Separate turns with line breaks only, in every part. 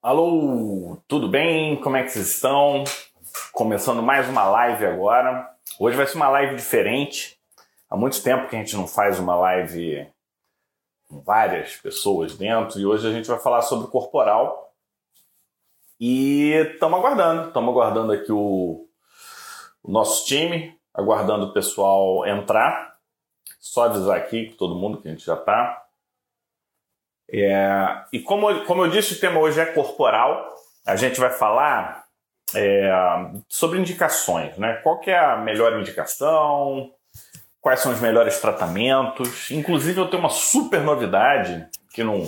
Alô, tudo bem? Como é que vocês estão? Começando mais uma live agora. Hoje vai ser uma live diferente. Há muito tempo que a gente não faz uma live com várias pessoas dentro e hoje a gente vai falar sobre corporal. E estamos aguardando, estamos aguardando aqui o, o nosso time, aguardando o pessoal entrar. Só avisar aqui todo mundo que a gente já está. É, e como, como eu disse, o tema hoje é corporal. A gente vai falar é, sobre indicações, né? Qual que é a melhor indicação? Quais são os melhores tratamentos? Inclusive, eu tenho uma super novidade que não,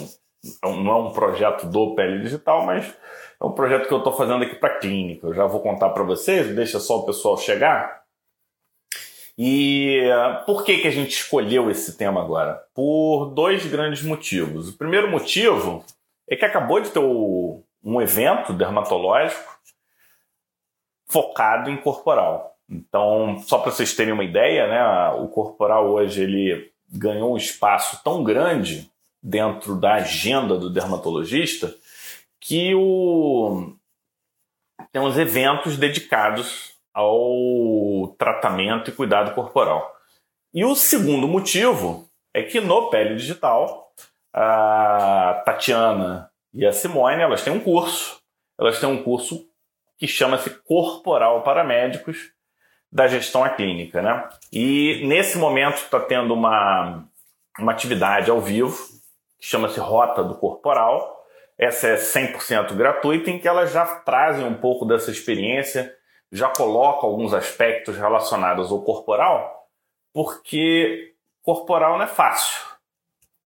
não é um projeto do Pele Digital, mas é um projeto que eu estou fazendo aqui para a clínica. Eu já vou contar para vocês, deixa só o pessoal chegar. E por que, que a gente escolheu esse tema agora? Por dois grandes motivos. O primeiro motivo é que acabou de ter um evento dermatológico focado em corporal. Então, só para vocês terem uma ideia, né, o corporal hoje ele ganhou um espaço tão grande dentro da agenda do dermatologista que o... tem uns eventos dedicados ao tratamento e cuidado corporal. E o segundo motivo é que no Pele Digital, a Tatiana e a Simone, elas têm um curso. Elas têm um curso que chama-se Corporal para Médicos da Gestão à Clínica, né? E nesse momento está tendo uma, uma atividade ao vivo que chama-se Rota do Corporal. Essa é 100% gratuita, em que elas já trazem um pouco dessa experiência já coloco alguns aspectos relacionados ao corporal, porque corporal não é fácil.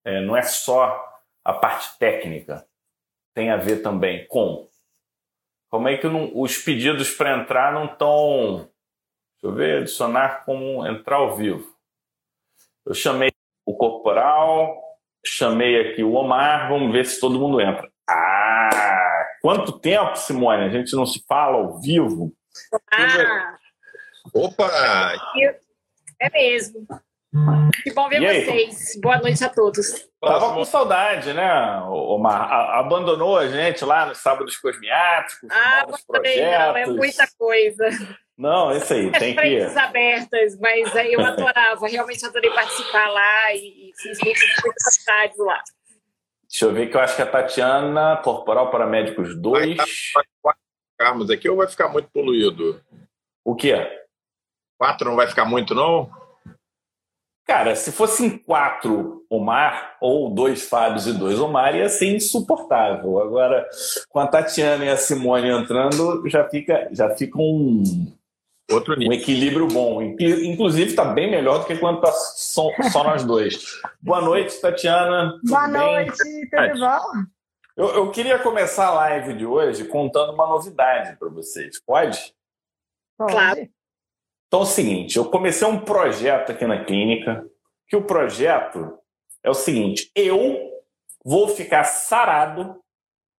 É, não é só a parte técnica. Tem a ver também com como é que não, os pedidos para entrar não estão. Deixa eu ver, adicionar como entrar ao vivo. Eu chamei o corporal, chamei aqui o Omar, vamos ver se todo mundo entra. Ah, quanto tempo, Simone? A gente não se fala ao vivo.
Ah!
Opa!
É mesmo. Que bom ver vocês. Boa noite a todos.
Tava com saudade, né, Omar? abandonou a gente lá nos sábados cosmiáticos,
ah, novos projetos. Não, é muita coisa.
Não, isso aí, tem que...
abertas, mas aí eu adorava, realmente adorei participar lá e, fiz muitas tardes lá.
Deixa eu ver que eu acho que a Tatiana, Corporal para Médicos 2
ficarmos aqui ou vai ficar muito poluído?
O quê?
Quatro não vai ficar muito, não?
Cara, se fossem quatro Omar, ou dois Fábios e dois Omar, ia ser insuportável. Agora, com a Tatiana e a Simone entrando, já fica, já fica um, Outro nível. um equilíbrio bom. Inclusive, está bem melhor do que quando está só, só nós dois. Boa noite, Tatiana.
Boa noite, tudo bom?
Eu, eu, queria começar a live de hoje contando uma novidade para vocês. Pode?
Claro.
Então é o seguinte, eu comecei um projeto aqui na clínica, que o projeto é o seguinte, eu vou ficar sarado,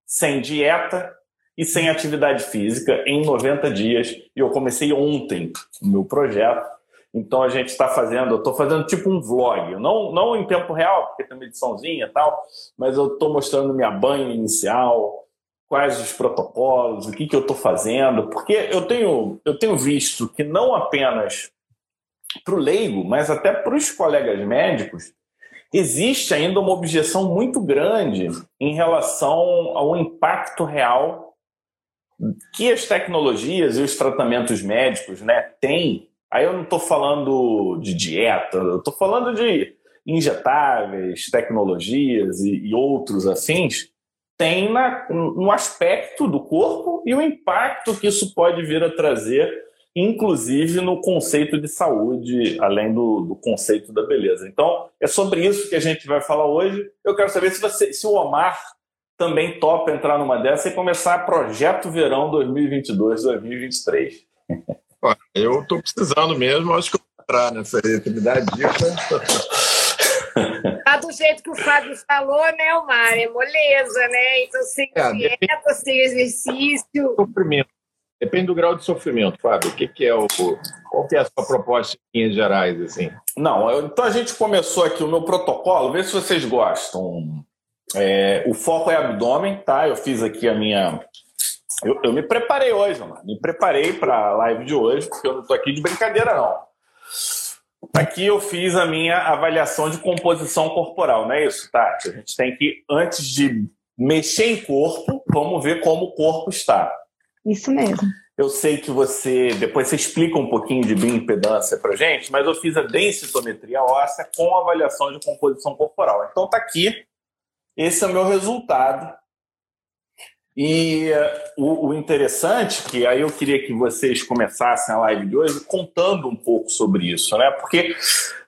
sem dieta e sem atividade física em 90 dias. E eu comecei ontem o meu projeto. Então a gente está fazendo, eu estou fazendo tipo um vlog, não, não em tempo real, porque tem uma ediçãozinha e tal, mas eu estou mostrando minha banha inicial, quais os protocolos, o que, que eu estou fazendo, porque eu tenho, eu tenho visto que não apenas para o leigo, mas até para os colegas médicos, existe ainda uma objeção muito grande em relação ao impacto real que as tecnologias e os tratamentos médicos né, têm Aí eu não estou falando de dieta, eu estou falando de injetáveis, tecnologias e, e outros afins, tem na, no aspecto do corpo e o impacto que isso pode vir a trazer, inclusive no conceito de saúde, além do, do conceito da beleza. Então, é sobre isso que a gente vai falar hoje. Eu quero saber se, você, se o Omar também topa entrar numa dessa e começar projeto verão 2022-2023.
Eu estou precisando mesmo, acho que eu vou entrar nessa aí, me dá dica.
Tá do jeito que o Fábio falou, né, Omar? É moleza, né? Então, sem é, dieta, depende... sem exercício.
Sofrimento. Depende do grau de sofrimento, Fábio. O que, que é o. Qual que é a sua proposta em linhas gerais, assim?
Não, eu, então a gente começou aqui o meu protocolo, vê se vocês gostam. É, o foco é abdômen, tá? Eu fiz aqui a minha. Eu, eu me preparei hoje, mano. Me preparei para a live de hoje, porque eu não estou aqui de brincadeira, não. Aqui eu fiz a minha avaliação de composição corporal, não é isso, Tati? A gente tem que, antes de mexer em corpo, vamos ver como o corpo está.
Isso mesmo.
Eu sei que você, depois você explica um pouquinho de bioimpedância para gente, mas eu fiz a densitometria óssea com avaliação de composição corporal. Então tá aqui, esse é o meu resultado. E uh, o, o, interessante, que aí eu queria que vocês começassem a live de hoje contando um pouco sobre isso, né? Porque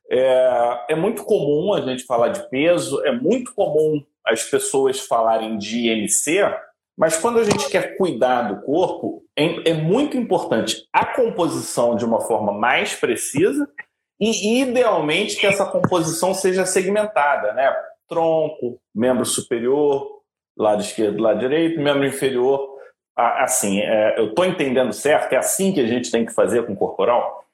é, é muito comum a gente falar de peso, é muito comum as pessoas falarem de IMC, mas quando a gente quer cuidar do corpo, é, é muito importante a composição de uma forma mais precisa e, idealmente, que essa composição seja segmentada, né? Tronco, membro superior, lado esquerdo, lado direito, membro inferior. Assim, é, eu estou entendendo certo? É assim que a gente tem que fazer com o corporal?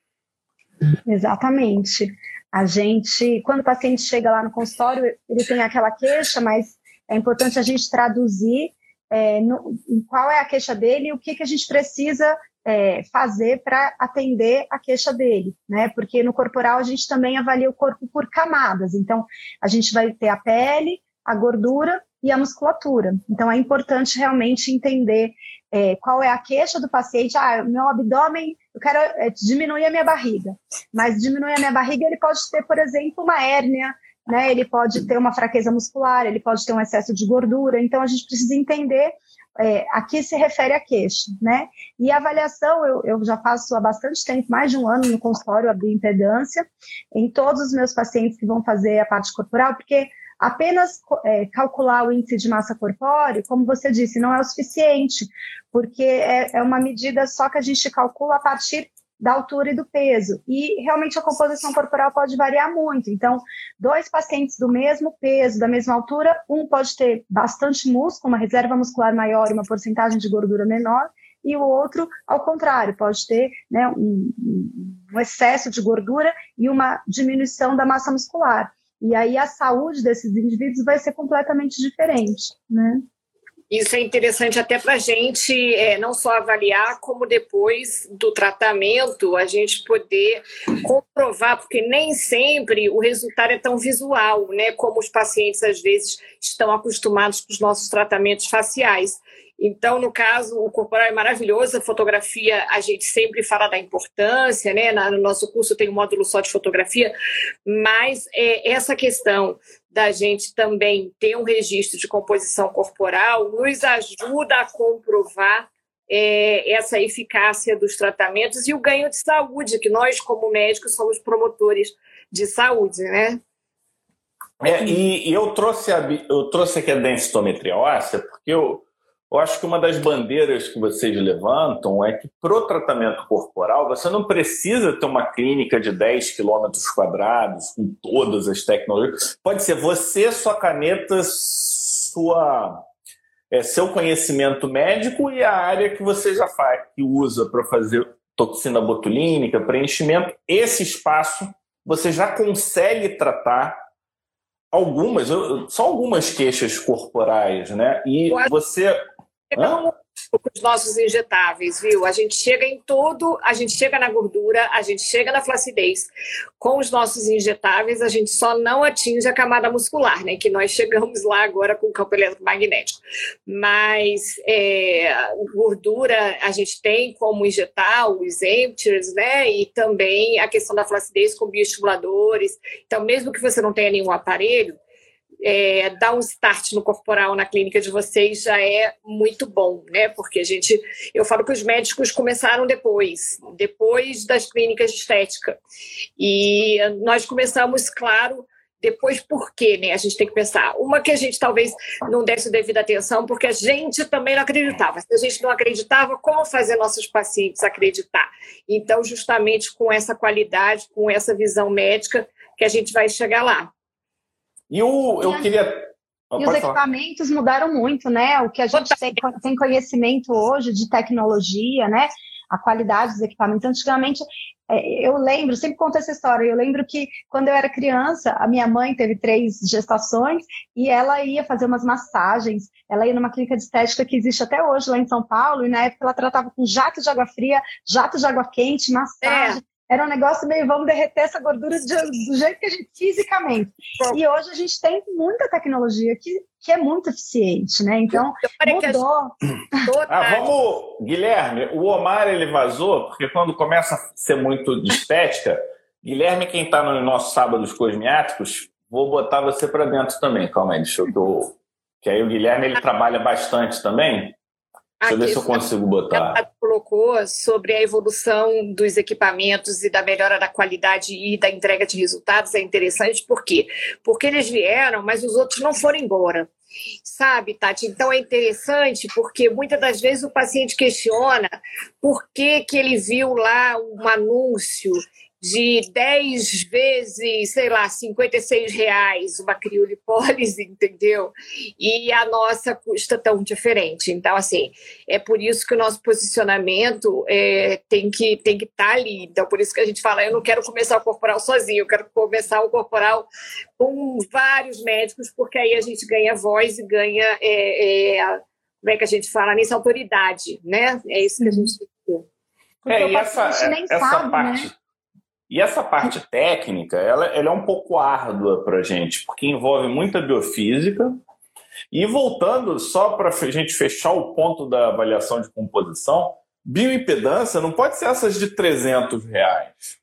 Exatamente. A gente, quando o paciente chega lá no consultório, ele tem aquela queixa, mas é importante a gente traduzir é, no, qual é a queixa dele e o que, que a gente precisa é, fazer para atender a queixa dele, né? Porque no corporal a gente também avalia o corpo por camadas. Então, a gente vai ter a pele, a gordura e a musculatura. Então, é importante realmente entender é, qual é a queixa do paciente. Ah, meu abdômen, eu quero é, diminuir a minha barriga. Mas diminuir a minha barriga, ele pode ter, por exemplo, uma hérnia, né? Ele pode ter uma fraqueza muscular, ele pode ter um excesso de gordura. Então a gente precisa entender é, a que se refere a queixa, né? E a avaliação, eu, eu, já faço há bastante tempo, mais de um ano no consultório, a bioimpedância, em todos os meus pacientes que vão fazer a parte corporal, porque apenas é, calcular o índice de massa corpórea, como você disse, não é o suficiente, porque é, é uma medida só que a gente calcula a partir da altura e do peso. E realmente a composição corporal pode variar muito. Então, dois pacientes do mesmo peso, da mesma altura, um pode ter bastante músculo, uma reserva muscular maior e uma porcentagem de gordura menor, e o outro, ao contrário, pode ter né, um, um excesso de gordura e uma diminuição da massa muscular. E aí a saúde desses indivíduos vai ser completamente diferente, né?
Isso é interessante até para a gente é, não só avaliar, como depois do tratamento a gente poder comprovar, porque nem sempre o resultado é tão visual, né? Como os pacientes às vezes estão acostumados com os nossos tratamentos faciais. Então, no caso, o corporal é maravilhoso, a fotografia a gente sempre fala da importância, né? No nosso curso tem um módulo só de fotografia, mas é, essa questão da gente também ter um registro de composição corporal nos ajuda a comprovar é, essa eficácia dos tratamentos e o ganho de saúde, que nós, como médicos, somos promotores de saúde, né?
É, e, e, eu trouxe a, eu trouxe aqui a densitometria óssea porque eu, eu acho que uma das bandeiras que vocês levantam é que para o tratamento corporal você não precisa ter uma clínica de 10 quilômetros quadrados com todas as tecnologias. Pode ser você, sua caneta, sua é, seu conhecimento médico e a área que você já faz, que usa para fazer toxina botulínica, preenchimento. Esse espaço você já consegue tratar algumas, só algumas queixas corporais, né? E você
Hã? os nossos injetáveis, viu? A gente chega em tudo, a gente chega na gordura, a gente chega na flacidez. Com os nossos injetáveis, a gente só não atinge a camada muscular, né? Que nós chegamos lá agora com o campo eletromagnético. Mas é, gordura a gente tem como injetar os empters, né? E também a questão da flacidez com bioestimuladores. Então, mesmo que você não tenha nenhum aparelho, é, dar um start no corporal na clínica de vocês já é muito bom, né? Porque a gente, eu falo que os médicos começaram depois, depois das clínicas de estética. E nós começamos, claro, depois por quê, né? A gente tem que pensar. Uma que a gente talvez não desse devida atenção, porque a gente também não acreditava. Se a gente não acreditava, como fazer nossos pacientes acreditar? Então, justamente com essa qualidade, com essa visão médica, que a gente vai chegar lá.
E o, eu queria.
E os equipamentos falar. mudaram muito, né? O que a gente tem, tem, conhecimento hoje de tecnologia, né? A qualidade dos equipamentos. Antigamente, é, eu lembro, sempre conto essa história, eu lembro que quando eu era criança, a minha mãe teve três gestações e ela ia fazer umas massagens, ela ia numa clínica de estética que existe até hoje lá em São Paulo, e na época ela tratava com jato de água fria, jato de água quente, massagem. É era um negócio meio, vamos derreter essa gordura de, do jeito que a gente, fisicamente. E hoje a gente tem muita tecnologia que, que é muito eficiente, né? Então, mudou.
Ah, vamos, Guilherme, o Omar ele vazou, porque quando começa a ser muito de estética, Guilherme, quem está no nosso sábados cosmiáticos, vou botar você para dentro também. Calma aí, deixa eu. Que aí o Guilherme ele trabalha bastante também. Deixa eu ver se eu consigo botar.
Sobre a evolução dos equipamentos e da melhora da qualidade e da entrega de resultados é interessante, por quê? Porque eles vieram, mas os outros não foram embora. Sabe, Tati? Então é interessante porque muitas das vezes o paciente questiona por que, que ele viu lá um anúncio de 10 vezes, sei lá, 56 reais uma criolipólise, entendeu? E a nossa custa tão diferente. Então, assim, é por isso que o nosso posicionamento é, tem que tem que estar tá ali. Então, por isso que a gente fala, eu não quero começar o corporal sozinho, eu quero começar o corporal com vários médicos, porque aí a gente ganha voz e ganha, é, é, como é que a gente fala nisso, autoridade, né? É isso que a gente tem que ter.
É, e essa, essa sabe, parte... Né? E essa parte técnica, ela, ela é um pouco árdua para a gente, porque envolve muita biofísica. E voltando, só para a gente fechar o ponto da avaliação de composição, bioimpedância não pode ser essas de 300 reais,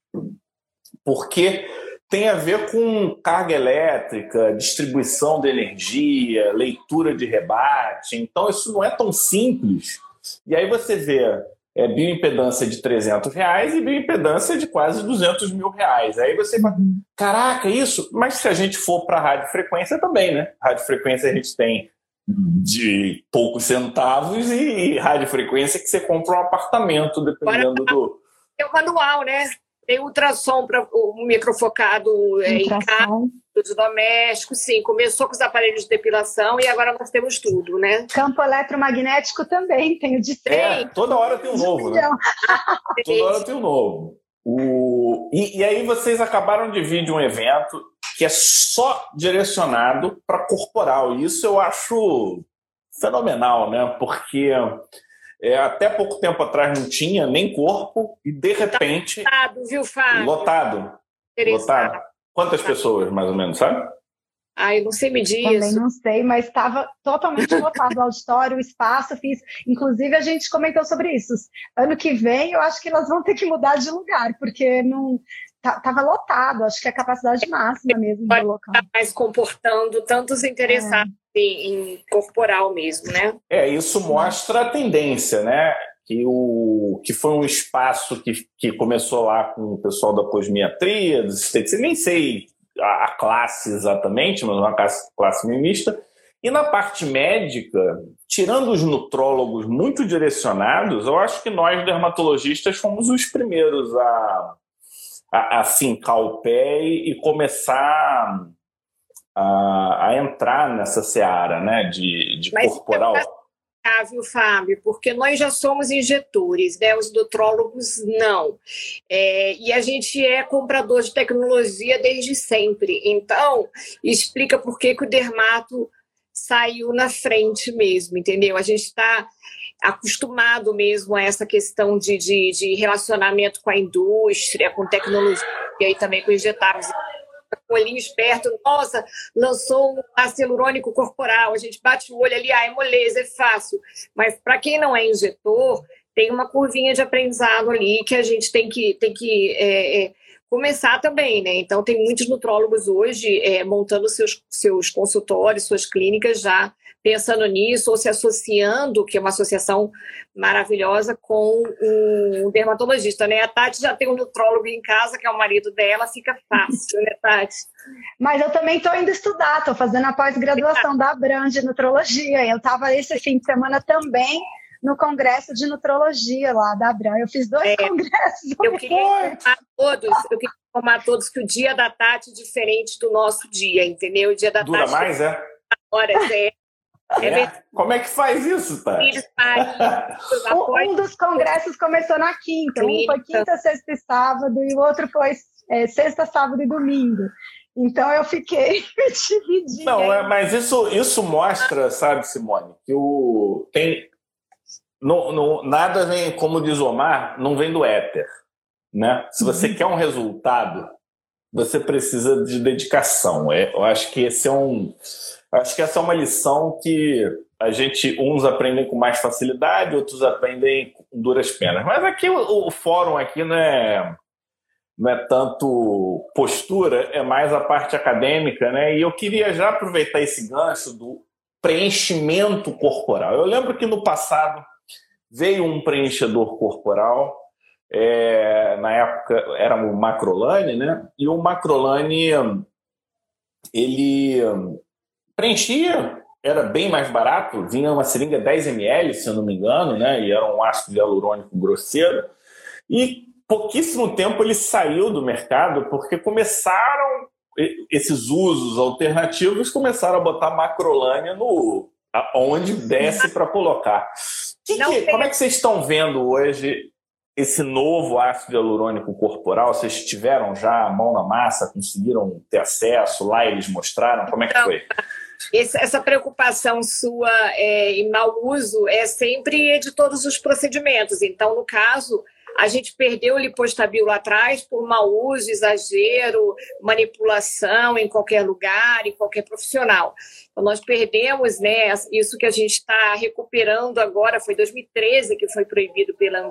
porque tem a ver com carga elétrica, distribuição de energia, leitura de rebate. Então, isso não é tão simples. E aí você vê é, bioimpedância de 300 reais e bioimpedância de quase 200 mil reais. Aí você fala, caraca, isso? Mas se a gente for para radiofrequência também, né? Radiofrequência a gente tem de poucos centavos e radiofrequência que você compra um apartamento, dependendo do...
É o manual, né? Tem ultrassom para o microfocado é, em casa, doméstico, sim. Começou com os aparelhos de depilação e agora nós temos tudo, né?
Campo eletromagnético também, tem o de
É, toda hora tem um novo, né? toda hora tem um novo. O... E, e aí vocês acabaram de vir de um evento que é só direcionado para corporal. E isso eu acho fenomenal, né? Porque é, até pouco tempo atrás não tinha nem corpo e de repente.
Lotado, viu, Fábio?
Lotado. Lotado. Quantas pessoas, mais ou menos, sabe?
Ai, não sei medir
Também isso. não sei, mas estava totalmente lotado o auditório, o espaço. Fiz, inclusive, a gente comentou sobre isso. Ano que vem, eu acho que elas vão ter que mudar de lugar, porque não estava lotado. Acho que é a capacidade máxima mesmo do local. Tá
mais comportando tantos interessados. É em corporal mesmo, né?
É, isso mostra a tendência, né? Que, o, que foi um espaço que, que começou lá com o pessoal da cosmiatria, dos estetes, nem sei a, a, classe exatamente, mas uma classe, classe mimista. E na parte médica, tirando os nutrólogos muito direcionados, eu acho que nós, dermatologistas, fomos os primeiros a, a, a fincar o pé e começar a, a entrar nessa seara né, de, de Mas corporal.
É viu, Fábio? Porque nós já somos injetores, né? os nutrólogos não. É, e a gente é comprador de tecnologia desde sempre. Então, explica por que, que o dermato saiu na frente mesmo, entendeu? A gente está acostumado mesmo a essa questão de, de, de, relacionamento com a indústria, com tecnologia e também com injetáveis com o olhinho esperto, nossa, lançou um ácido hialurônico corporal, a gente bate o olho ali, ah, é moleza, é fácil. Mas para quem não é injetor, tem uma curvinha de aprendizado ali que a gente tem que, tem que é, é, começar também, né? Então, tem muitos nutrólogos hoje é, montando seus, seus consultórios, suas clínicas já pensando nisso ou se associando, que é uma associação maravilhosa, com um dermatologista, né? A Tati já tem um nutrólogo em casa, que é o marido dela, fica fácil, né, Tati?
Mas eu também estou indo estudar, estou fazendo a pós-graduação da Abram de nutrologia. Eu estava esse fim de semana também no congresso de nutrologia lá da Abram. Eu fiz dois é, congressos.
Eu queria informar todos, eu queria informar todos que o dia da Tati é diferente do nosso dia, entendeu? O dia da
Dura
Tati
mais, é?
Horas, é
É? Como é que faz isso, tá?
um dos congressos começou na quinta, um foi quinta, sexta e sábado, e o outro foi é, sexta, sábado e domingo. Então eu fiquei dividida.
Não, é, mas isso, isso mostra, sabe, Simone, que o tem no, no, nada vem, como diz o Omar, não vem do éter. Né? Se você uhum. quer um resultado, você precisa de dedicação. É, eu acho que esse é um. Acho que essa é uma lição que a gente, uns aprendem com mais facilidade, outros aprendem com duras penas. Mas aqui o, o fórum aqui não é, não é tanto postura, é mais a parte acadêmica, né? E eu queria já aproveitar esse gancho do preenchimento corporal. Eu lembro que no passado veio um preenchedor corporal, é, na época era o Macrolane, né? E o Macrolane ele preenchia, era bem mais barato, vinha uma seringa 10 ml, se eu não me engano, né? E era um ácido hialurônico grosseiro. E pouquíssimo tempo ele saiu do mercado porque começaram esses usos alternativos começaram a botar macrolânia no onde desce para colocar. Que que, como é que vocês estão vendo hoje esse novo ácido hialurônico corporal? Vocês tiveram já a mão na massa, conseguiram ter acesso? Lá eles mostraram? Como é que foi?
essa preocupação sua é, em mau uso é sempre de todos os procedimentos. Então, no caso, a gente perdeu o lipostabil lá atrás por mau uso, exagero, manipulação em qualquer lugar, em qualquer profissional. Então, nós perdemos né, isso que a gente está recuperando agora, foi 2013 que foi proibido pela.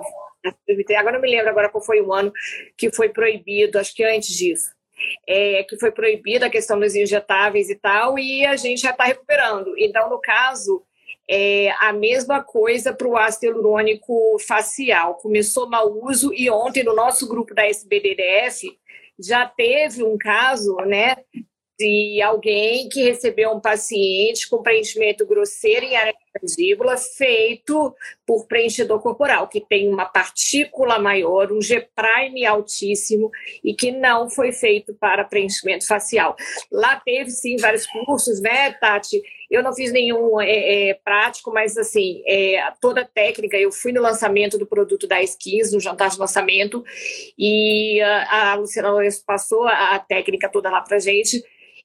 Agora não me lembro agora qual foi o ano que foi proibido, acho que antes disso. É, que foi proibida a questão dos injetáveis e tal, e a gente já está recuperando. Então, no caso, é a mesma coisa para o ácido hialurônico facial. Começou mau uso e ontem no nosso grupo da SBDDF já teve um caso, né, de alguém que recebeu um paciente com preenchimento grosseiro em área mandíbula feito por preenchedor corporal, que tem uma partícula maior, um G-prime altíssimo e que não foi feito para preenchimento facial. Lá teve sim vários cursos, né, Tati? Eu não fiz nenhum é, é, prático, mas assim, é, toda a técnica, eu fui no lançamento do produto da Skins, no jantar de lançamento, e a, a Luciana Lourenço passou a, a técnica toda lá pra gente.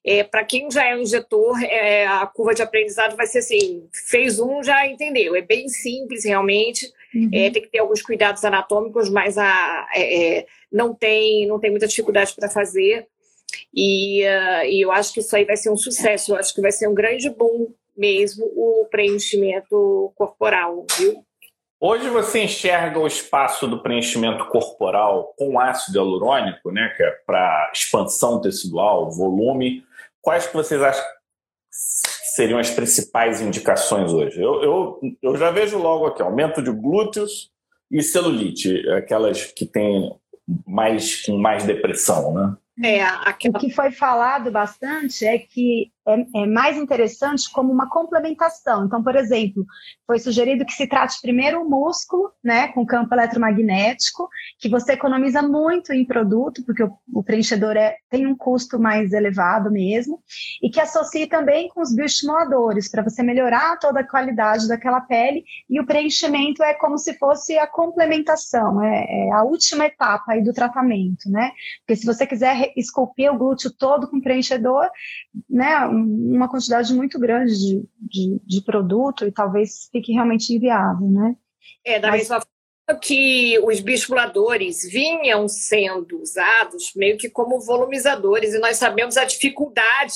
É, para quem já é um injetor, é, a curva de aprendizado vai ser assim: fez um, já entendeu. É bem simples, realmente. Uhum. É, tem que ter alguns cuidados anatômicos, mas a, é, é, não, tem, não tem muita dificuldade para fazer. E, uh, e eu acho que isso aí vai ser um sucesso, eu acho que vai ser um grande boom mesmo o preenchimento corporal, viu?
Hoje você enxerga o espaço do preenchimento corporal com ácido hialurônico, né, que é para expansão tecidual, volume. Quais que vocês acham seriam as principais indicações hoje? Eu, eu, eu já vejo logo aqui, aumento de glúteos e celulite, aquelas que têm mais com mais depressão, né?
É, aquela... O que foi falado bastante é que é, é, mais interessante como uma complementação. Então, por exemplo, foi sugerido que se trate primeiro o músculo, né, com campo eletromagnético, que você economiza muito em produto, porque o, o preenchedor é, tem um custo mais elevado mesmo, e que associe também com os bioestimuladores, para você melhorar toda a qualidade daquela pele, e o preenchimento é como se fosse a complementação, é, é a última etapa aí do tratamento, né? Porque se você quiser esculpir o glúteo todo com preenchedor, né, uma quantidade muito grande de, de, de, produto e talvez fique realmente inviável, né?
É, da Mas... mesma forma que os bispuladores vinham sendo usados meio que como volumizadores, e nós sabemos a dificuldade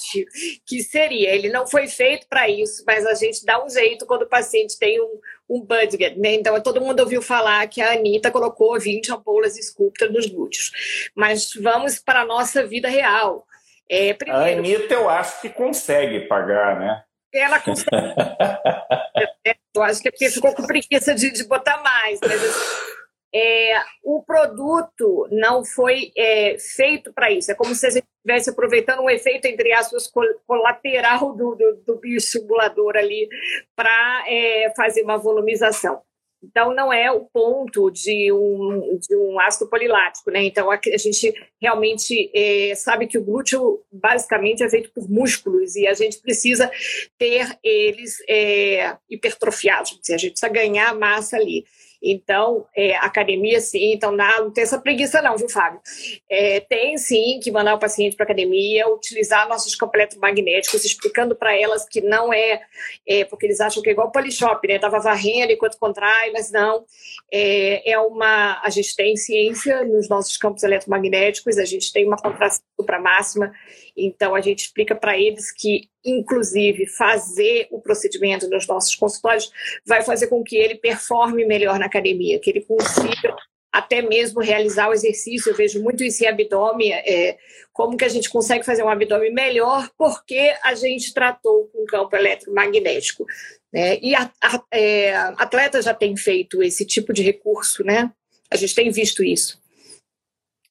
que seria. Ele não foi feito para isso, mas a gente dá um jeito quando o paciente tem um, um budget, né? Então, todo mundo ouviu falar que a Anitta colocou 20 ampolas Sculptor nos glúteos. Mas vamos para a nossa vida real.
É, primeiro, a Anitta eu acho que consegue pagar, né?
Ela consegue. eu acho que é porque ficou com preguiça de, de botar mais. Mas assim, é, o produto não foi é, feito para isso. É como se a gente estivesse aproveitando um efeito, entre aspas, colateral do, do, do bioestimulador ali para é, fazer uma volumização. Então, não é o ponto de um, de um ácido polilático, né? Então, a, a gente realmente é, sabe que o glúteo basicamente é feito por músculos e a gente precisa ter eles é, hipertrofiados, a gente precisa ganhar massa ali. Então, é, academia, sim. Então, não, tem essa preguiça, não, viu, Fábio? É, tem, sim, que mandar o paciente para academia, utilizar nossos campos eletromagnéticos, explicando para elas que não é, é, porque eles acham que é igual Polishop, né? Tava varrendo enquanto contrai, mas não. É, é uma. A gente tem ciência nos nossos campos eletromagnéticos, a gente tem uma contração para máxima então, a gente explica para eles que, inclusive, fazer o procedimento nos nossos consultórios vai fazer com que ele performe melhor na academia, que ele consiga até mesmo realizar o exercício. Eu vejo muito isso em abdômen, é, como que a gente consegue fazer um abdômen melhor porque a gente tratou com campo eletromagnético. Né? E a, a, é, atletas já têm feito esse tipo de recurso, né? A gente tem visto isso.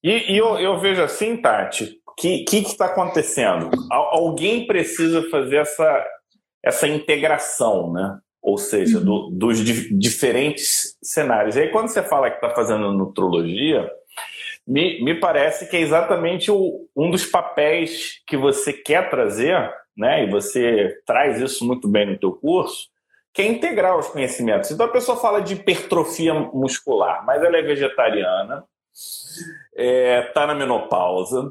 E, e eu, eu, vejo assim, Tati, que que está acontecendo? Alguém precisa fazer essa, essa integração, né? Ou seja, uhum. do, dos di diferentes cenários. E aí, quando você fala que está fazendo nutrologia, me, me parece que é exatamente o, um dos papéis que você quer trazer, né? E você traz isso muito bem no teu curso, que é integrar os conhecimentos. Então a pessoa fala de hipertrofia muscular, mas ela é vegetariana, está é, tá na menopausa,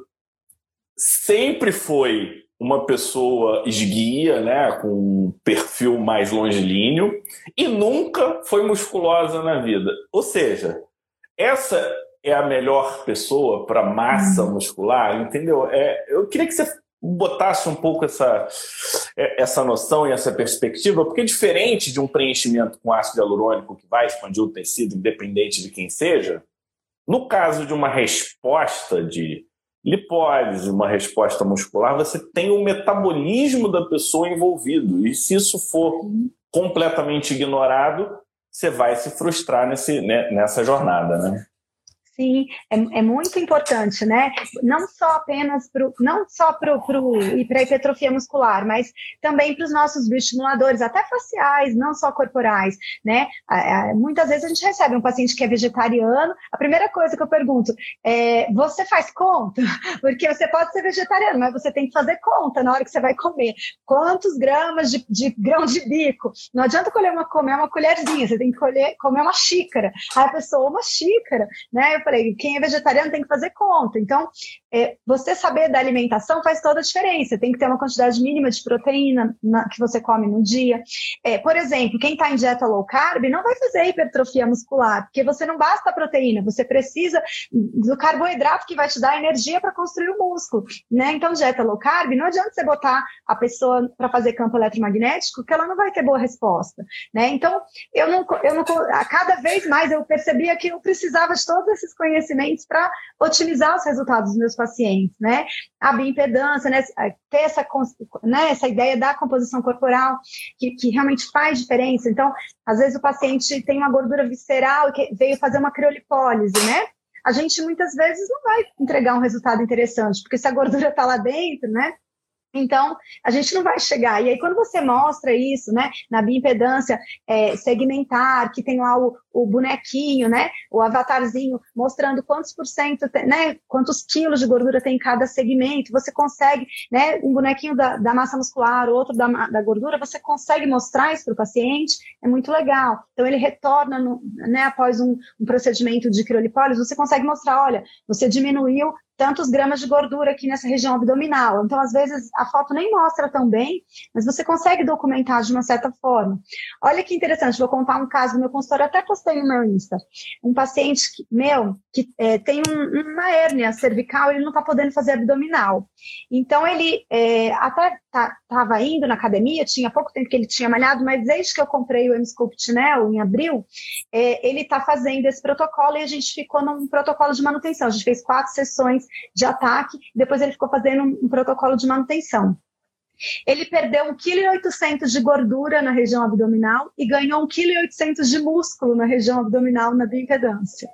sempre foi uma pessoa esguia, né, com um perfil mais longilíneo e nunca foi musculosa na vida. Ou seja, essa é a melhor pessoa para massa uhum. muscular, entendeu? É, eu queria que você botasse um pouco essa, é, essa noção e essa perspectiva, porque diferente de um preenchimento com ácido hialurônico que vai expandir o tecido, independente de quem seja, no caso de uma resposta de lipólise, uma resposta muscular, você tem o metabolismo da pessoa envolvido. E se isso for completamente ignorado, você vai se frustrar nesse, né, nessa jornada, né?
Sim, é, é, muito importante, né? Não só apenas para não só para a hipertrofia muscular, mas também para os nossos bioestimuladores, até faciais, não só corporais, né? Muitas vezes a gente recebe um paciente que é vegetariano, a primeira coisa que eu pergunto é: você faz conta? Porque você pode ser vegetariano, mas você tem que fazer conta na hora que você vai comer. Quantos gramas de, de grão de bico? Não adianta comer uma, comer uma colherzinha, você tem que comer, comer uma xícara. Aí a pessoa, uma xícara, né? Falei, quem é vegetariano tem que fazer conta. Então, é, você saber da alimentação faz toda a diferença. Tem que ter uma quantidade mínima de proteína na, que você come no dia. É, por exemplo, quem está em dieta low carb não vai fazer hipertrofia muscular, porque você não basta a proteína, você precisa do carboidrato que vai te dar energia para construir o músculo. Né? Então, dieta low carb, não adianta você botar a pessoa para fazer campo eletromagnético, que ela não vai ter boa resposta. Né? Então, eu não, eu não, a cada vez mais eu percebia que eu precisava de todos esses conhecimentos para otimizar os resultados dos meus pacientes, né? A bioimpedância, né? Ter essa, né? essa ideia da composição corporal, que, que realmente faz diferença. Então, às vezes o paciente tem uma gordura visceral que veio fazer uma criolipólise, né? A gente muitas vezes não vai entregar um resultado interessante, porque se a gordura está lá dentro, né? Então, a gente não vai chegar. E aí, quando você mostra isso, né, na bioimpedância é, segmentar, que tem lá o, o, bonequinho, né, o avatarzinho, mostrando quantos por cento, né, quantos quilos de gordura tem em cada segmento, você consegue, né, um bonequinho da, da massa muscular, outro da, da gordura, você consegue mostrar isso para o paciente, é muito legal. Então, ele retorna, no, né, após um, um procedimento de criolipólise, você consegue mostrar, olha, você diminuiu tantos gramas de gordura aqui nessa região abdominal. Então, às vezes, a foto nem mostra tão bem, mas você consegue documentar de uma certa forma. Olha que interessante, vou contar um caso do meu consultório, até postei no meu Insta. Um paciente meu que é, tem um, uma hérnia cervical, ele não está podendo fazer abdominal. Então, ele é, até estava indo na academia, tinha pouco tempo que ele tinha malhado, mas desde que eu comprei o M-Sculpt Neo, em abril, é, ele está fazendo esse protocolo e a gente ficou num protocolo de manutenção. A gente fez quatro sessões de ataque, depois ele ficou fazendo um, um protocolo de manutenção. Ele perdeu 1,8 kg de gordura na região abdominal e ganhou 1,8 kg de músculo na região abdominal na bioimpedância.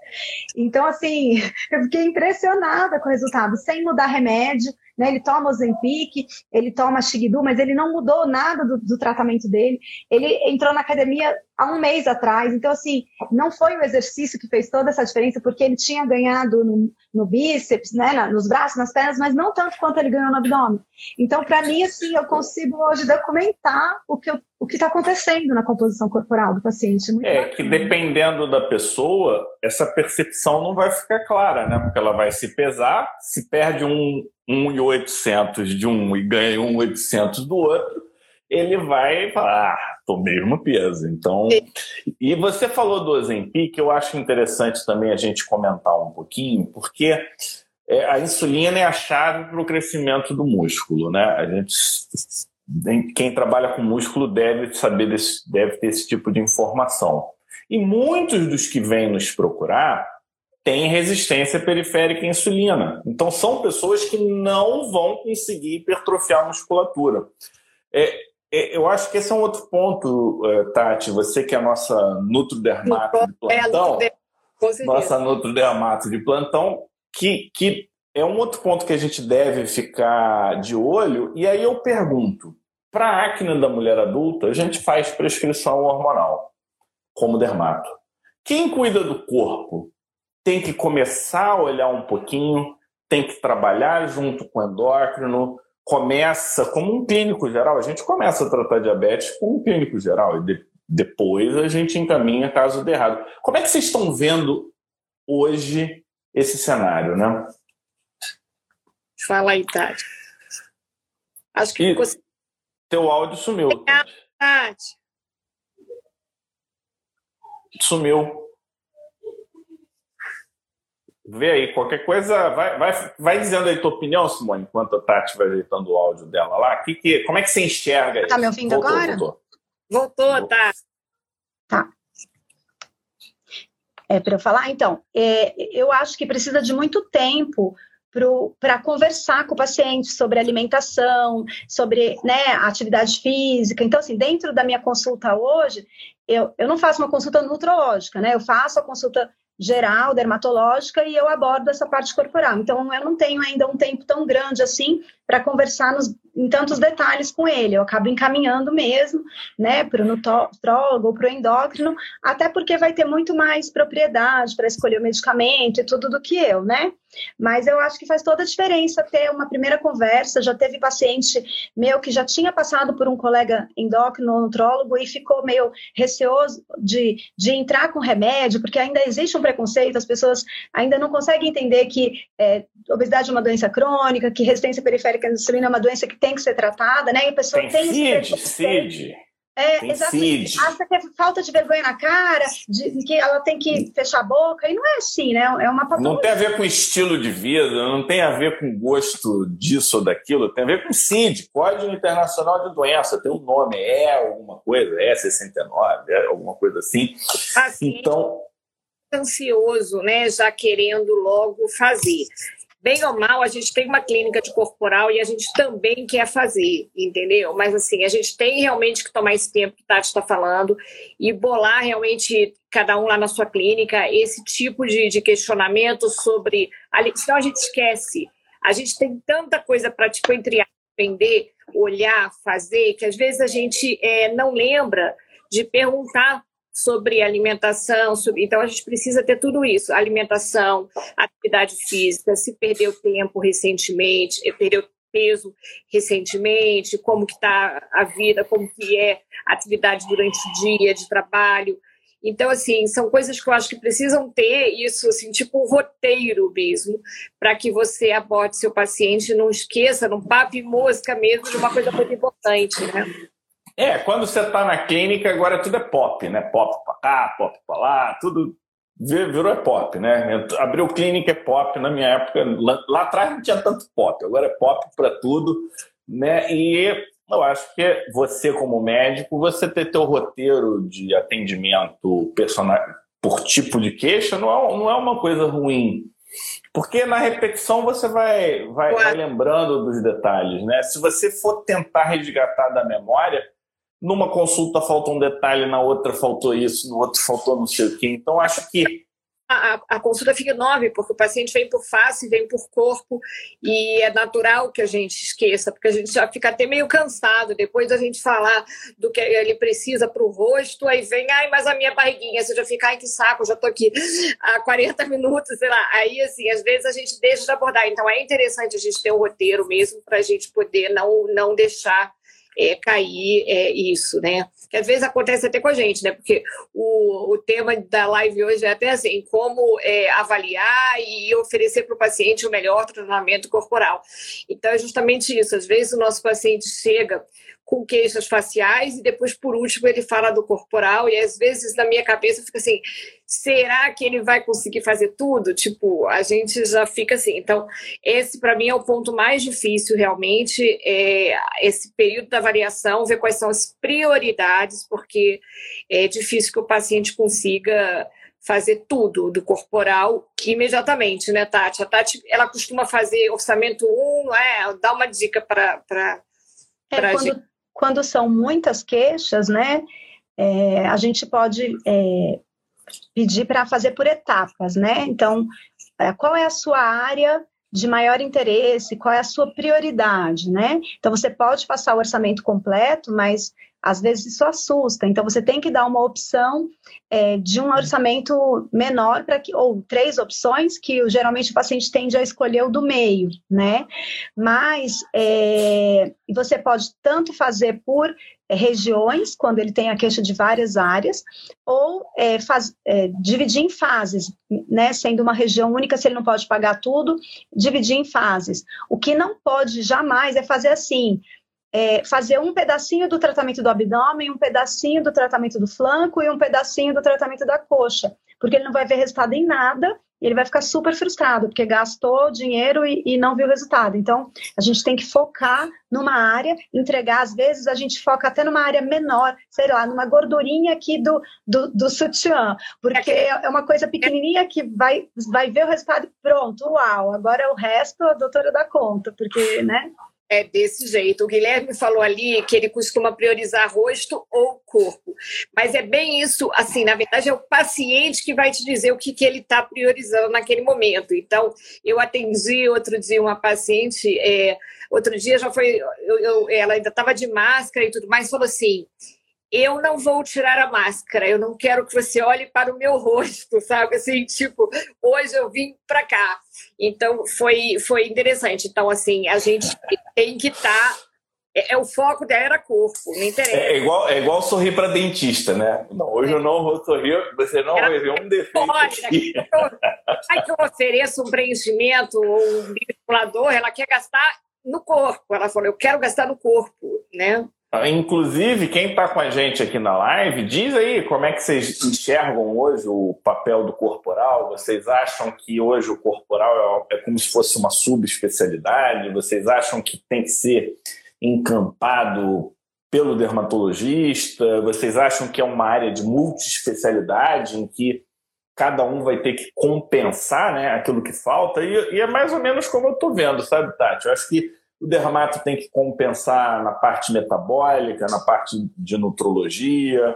Então, assim, eu fiquei impressionada com o resultado, sem mudar remédio, né? Ele toma Ozempic, ele toma Shigdu, mas ele não mudou nada do, do, tratamento dele. Ele entrou na academia há um mês atrás. Então, assim, não foi o exercício que fez toda essa diferença, porque ele tinha ganhado no, no bíceps, né, nos braços, nas pernas, mas não tanto quanto ele ganhou no abdômen. Então, para mim, assim, eu consigo hoje documentar o que o que está acontecendo na composição corporal do paciente.
Muito é bacana. que dependendo da pessoa, essa percepção não vai ficar clara, né? Porque ela vai se pesar, se perde um 1,800 de um e ganha 1,800 do outro, ele vai falar, ah, tô mesmo peso. Então, e você falou do Ozempic, eu acho interessante também a gente comentar um pouquinho, porque é, a insulina é a chave para o crescimento do músculo, né? A gente, quem trabalha com músculo deve saber desse, deve ter esse tipo de informação. E muitos dos que vêm nos procurar têm resistência periférica à insulina. Então são pessoas que não vão conseguir hipertrofiar a musculatura. É, eu acho que esse é um outro ponto, é, Tati. Você que é a nossa nutrodermato de é, plantão, é, nossa nutrodermato de plantão, que, que é um outro ponto que a gente deve ficar de olho. E aí eu pergunto, para a acne da mulher adulta, a gente faz prescrição hormonal, como dermato. Quem cuida do corpo tem que começar a olhar um pouquinho, tem que trabalhar junto com o endócrino, começa como um clínico geral, a gente começa a tratar diabetes como um clínico geral e de, depois a gente encaminha caso de errado. Como é que vocês estão vendo hoje esse cenário, né?
Fala aí, Tati.
Acho que você... teu áudio sumiu. Tati. Sumiu. Vê aí, qualquer coisa, vai, vai, vai dizendo aí tua opinião, Simone, enquanto a Tati vai ajeitando o áudio dela lá. Que, que, como é que você enxerga isso?
Tá me ouvindo voltou, agora?
Voltou, voltou tá.
Tá. É para eu falar? Então, é, eu acho que precisa de muito tempo para conversar com o paciente sobre alimentação, sobre né, atividade física. Então, assim, dentro da minha consulta hoje, eu, eu não faço uma consulta nutrológica, né? Eu faço a consulta geral, dermatológica, e eu abordo essa parte corporal. Então, eu não tenho ainda um tempo tão grande assim para conversar nos, em tantos detalhes com ele. Eu acabo encaminhando mesmo, né, para o nutrólogo ou para o endócrino, até porque vai ter muito mais propriedade para escolher o medicamento e tudo do que eu, né? Mas eu acho que faz toda a diferença ter uma primeira conversa. Já teve paciente meu que já tinha passado por um colega endócrino, nutrólogo, e ficou meio receoso de, de entrar com remédio, porque ainda existe um preconceito, as pessoas ainda não conseguem entender que é, obesidade é uma doença crônica, que resistência periférica à insulina é uma doença que tem que ser tratada, né? E a pessoa tem,
tem CID, CID.
É, exatamente. Acha que é falta de vergonha na cara, de, que ela tem que fechar a boca, e não é assim, né? É uma patologia.
Não tem a ver com estilo de vida, não tem a ver com gosto disso ou daquilo, tem a ver com CID, Código Internacional de Doença, tem um nome, é alguma coisa, é 69, é alguma coisa assim. assim então.
Ansioso, né? Já querendo logo fazer bem ou mal, a gente tem uma clínica de corporal e a gente também quer fazer, entendeu? Mas assim, a gente tem realmente que tomar esse tempo que Tati está falando e bolar realmente, cada um lá na sua clínica, esse tipo de, de questionamento sobre. Senão a gente esquece. A gente tem tanta coisa para, tipo, entre aprender, olhar, fazer, que às vezes a gente é, não lembra de perguntar sobre alimentação, sobre... então a gente precisa ter tudo isso, alimentação, atividade física, se perdeu tempo recentemente, eh, perdeu peso recentemente, como que está a vida, como que é a atividade durante o dia de trabalho. Então, assim, são coisas que eu acho que precisam ter isso, assim, tipo um roteiro mesmo, para que você aborde seu paciente não esqueça, não pape mosca mesmo de uma coisa muito importante, né?
É, quando você está na clínica, agora tudo é pop, né? Pop para cá, pop para lá, tudo virou é pop, né? Abriu clínica é pop na minha época, lá, lá atrás não tinha tanto pop, agora é pop para tudo, né? E eu acho que você como médico, você ter teu roteiro de atendimento personal por tipo de queixa não é, não é uma coisa ruim. Porque na repetição você vai, vai, vai lembrando dos detalhes, né? Se você for tentar resgatar da memória, numa consulta falta um detalhe, na outra faltou isso, no outro faltou não sei o quê. Então, acho que
a, a, consulta fica enorme, porque o paciente vem por face, vem por corpo, e é natural que a gente esqueça, porque a gente já fica até meio cansado depois da gente falar do que ele precisa para o rosto, aí vem, ai, mas a minha barriguinha, você já fica, ai, que saco, já estou aqui há 40 minutos, sei lá. Aí, assim, às vezes a gente deixa de abordar. Então, é interessante a gente ter um roteiro mesmo para a gente poder não, não deixar é, cair é, isso, né? Que às vezes acontece até com a gente, né? Porque o, o tema da live hoje é até assim, como é, avaliar e oferecer para o paciente o melhor tratamento corporal. Então é justamente isso. Às vezes o nosso paciente chega com queixas faciais e depois, por último, ele fala do corporal e às vezes na minha cabeça fica assim, será que ele vai conseguir fazer tudo? Tipo, a gente já fica assim. Então, esse para mim é o ponto mais difícil realmente, é esse período da variação, ver quais são as prioridades, porque é difícil que o paciente consiga fazer tudo do corporal imediatamente, né, Tati? A Tati, ela costuma fazer orçamento 1, um, é, dá uma dica para
é, quando, gente quando são muitas queixas, né, é, a gente pode é, pedir para fazer por etapas, né? Então, é, qual é a sua área de maior interesse, qual é a sua prioridade, né? Então, você pode passar o orçamento completo, mas às vezes isso assusta. Então, você tem que dar uma opção é, de um orçamento menor para que, ou três opções que geralmente o paciente tende a escolher o do meio, né? Mas é, você pode tanto fazer por regiões, quando ele tem a queixa de várias áreas, ou é, faz, é, dividir em fases, né? Sendo uma região única, se ele não pode pagar tudo, dividir em fases. O que não pode jamais é fazer assim é, fazer um pedacinho do tratamento do abdômen, um pedacinho do tratamento do flanco e um pedacinho do tratamento da coxa, porque ele não vai ver resultado em nada e ele vai ficar super frustrado, porque gastou dinheiro e, e, não viu resultado. Então, a gente tem que focar numa área, entregar, às vezes a gente foca até numa área menor, sei lá, numa gordurinha aqui do, do, do sutiã, porque é uma coisa pequenininha que vai, vai ver o resultado e pronto, uau, agora o resto a doutora dá conta, porque, né?
É desse jeito. O Guilherme falou ali que ele costuma priorizar rosto ou corpo. Mas é bem isso, assim, na verdade é o paciente que vai te dizer o que, que ele está priorizando naquele momento. Então, eu atendi outro dia uma paciente, é, outro dia já foi, eu, eu, ela ainda estava de máscara e tudo mais, falou assim, eu não vou tirar a máscara, eu não quero que você olhe para o meu rosto, sabe? Assim, tipo, hoje eu vim para cá. Então, foi, foi interessante. Então, assim, a gente tem que estar. Tá, é, é, o foco dela era corpo, não interessa.
É, é igual, é igual sorrir para dentista, né? Não, hoje eu não vou sorrir, você não vai ver um defeito. Olha, aqui.
Que eu ofereço um preenchimento ou um bioestimulador, ela quer gastar no corpo. Ela falou, eu quero gastar no corpo, né?
Inclusive, quem está com a gente aqui na live, diz aí como é que vocês enxergam hoje o papel do corporal. Vocês acham que hoje o corporal é, é como se fosse uma subespecialidade? Vocês acham que tem que ser encampado pelo dermatologista? Vocês acham que é uma área de multiespecialidade em que cada um vai ter que compensar né, aquilo que falta? E, e é mais ou menos como eu estou vendo, sabe, Tati? Eu acho que o dermato tem que compensar na parte metabólica, na parte de nutrologia.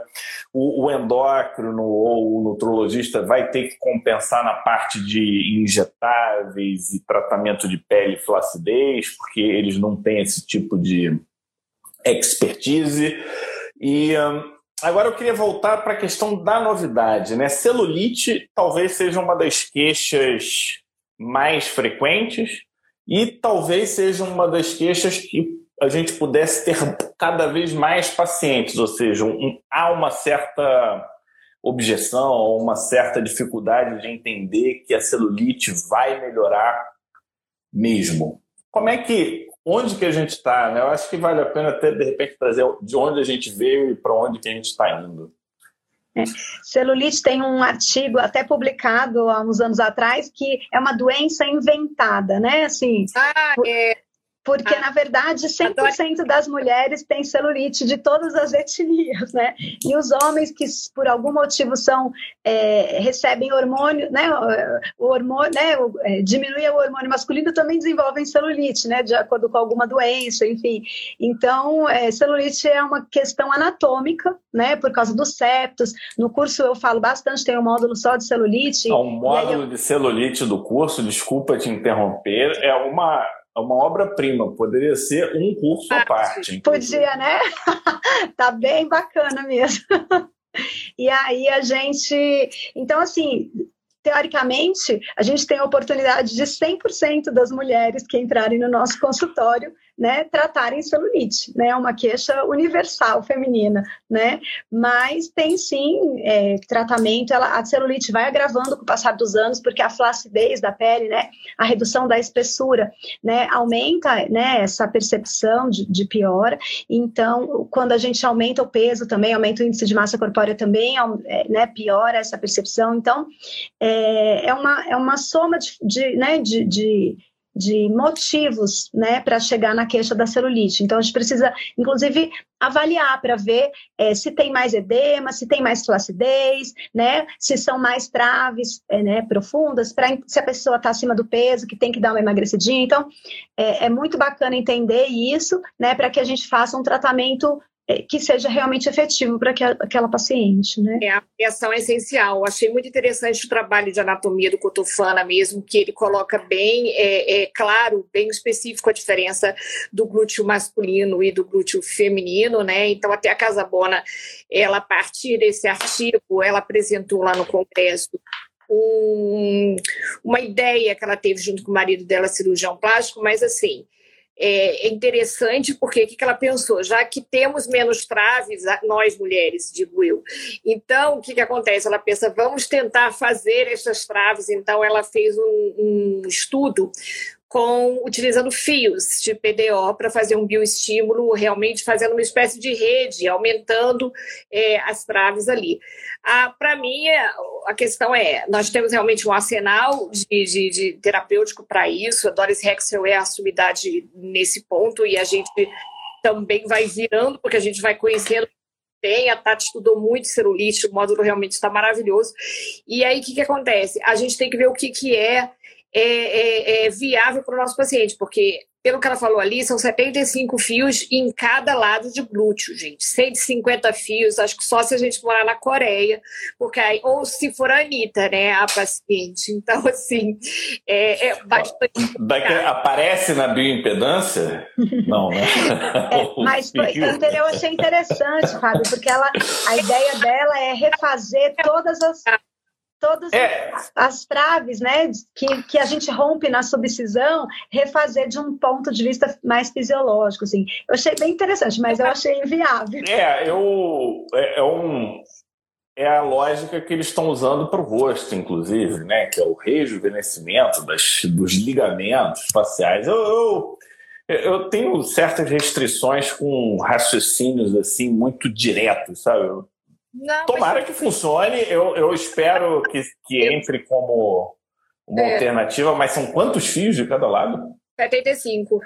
O, o endócrino ou o nutrologista vai ter que compensar na parte de injetáveis e tratamento de pele e flacidez, porque eles não têm esse tipo de expertise. E hum, agora eu queria voltar para a questão da novidade. Né? Celulite talvez seja uma das queixas mais frequentes e talvez seja uma das queixas que a gente pudesse ter cada vez mais pacientes, ou seja, um, há uma certa objeção, uma certa dificuldade de entender que a celulite vai melhorar mesmo. Como é que, onde que a gente está? Né? Eu acho que vale a pena até, de repente, trazer de onde a gente veio e para onde que a gente está indo.
É. Celulite tem um artigo até publicado há uns anos atrás que é uma doença inventada, né? Assim,
ah, é.
Porque, ah, na verdade, 100% das mulheres têm celulite de todas as etnias, né? E os homens que, por algum motivo, são é, recebem hormônio, né? O hormônio, né? É, diminui o hormônio masculino, também desenvolvem celulite, né? De acordo com alguma doença, enfim. Então, é, celulite é uma questão anatômica, né? Por causa dos septos. No curso eu falo bastante, tem um módulo só de celulite.
O módulo eu... de celulite do curso, desculpa te interromper, é uma uma obra-prima, poderia ser um curso à parte.
Podia, né? tá bem bacana mesmo. e aí a gente. Então, assim, teoricamente, a gente tem a oportunidade de 100% das mulheres que entrarem no nosso consultório né, tratarem celulite, né, uma queixa universal feminina, né, mas tem sim é, tratamento, ela, a celulite vai agravando com o passar dos anos, porque a flacidez da pele, né, a redução da espessura, né, aumenta, né, essa percepção de, de piora, então, quando a gente aumenta o peso também, aumenta o índice de massa corpórea também, é, né, piora essa percepção, então, é, é, uma, é uma soma de, de né, de, de de motivos, né, para chegar na queixa da celulite. Então, a gente precisa, inclusive, avaliar para ver é, se tem mais edema, se tem mais flacidez, né, se são mais traves, é, né, profundas, para se a pessoa está acima do peso, que tem que dar uma emagrecidinha. Então, é, é muito bacana entender isso, né, para que a gente faça um tratamento que seja realmente efetivo para aquela paciente, né?
É, a avaliação é essencial. Achei muito interessante o trabalho de anatomia do Cotofana mesmo, que ele coloca bem é, é, claro, bem específico a diferença do glúteo masculino e do glúteo feminino, né? Então, até a Casabona, ela, a partir desse artigo, ela apresentou lá no Congresso um, uma ideia que ela teve junto com o marido dela, cirurgião plástico, mas assim, é, é interessante porque o que ela pensou? Já que temos menos traves, nós mulheres, digo eu, então o que, que acontece? Ela pensa, vamos tentar fazer essas traves. Então ela fez um, um estudo com utilizando fios de PDO para fazer um bioestímulo, realmente fazendo uma espécie de rede, aumentando é, as traves ali. Ah, para mim, é, a questão é, nós temos realmente um arsenal de, de, de terapêutico para isso, a Doris Hexel é a sumidade nesse ponto e a gente também vai virando, porque a gente vai conhecendo bem, a Tati estudou muito celulite, o módulo realmente está maravilhoso. E aí, o que, que acontece? A gente tem que ver o que, que é é, é, é viável para o nosso paciente, porque, pelo que ela falou ali, são 75 fios em cada lado de glúteo, gente. 150 fios, acho que só se a gente morar na Coreia, porque aí, ou se for a Anitta, né, a paciente. Então, assim, é, é bastante.
Daqui, aparece na bioimpedância? Não, né?
É, mas eu achei interessante, Fábio, porque ela, a ideia dela é refazer todas as todas é. as traves né, que, que a gente rompe na subcisão, refazer de um ponto de vista mais fisiológico. Assim. Eu achei bem interessante, mas eu achei inviável.
É, eu, é, é um, é a lógica que eles estão usando para o rosto, inclusive, né, que é o rejuvenescimento das, dos ligamentos faciais. Eu, eu, eu tenho certas restrições com raciocínios assim muito diretos, sabe? Eu não, Tomara mas... que funcione. Eu, eu espero que, que entre como uma é. alternativa, mas são quantos fios de cada lado?
75.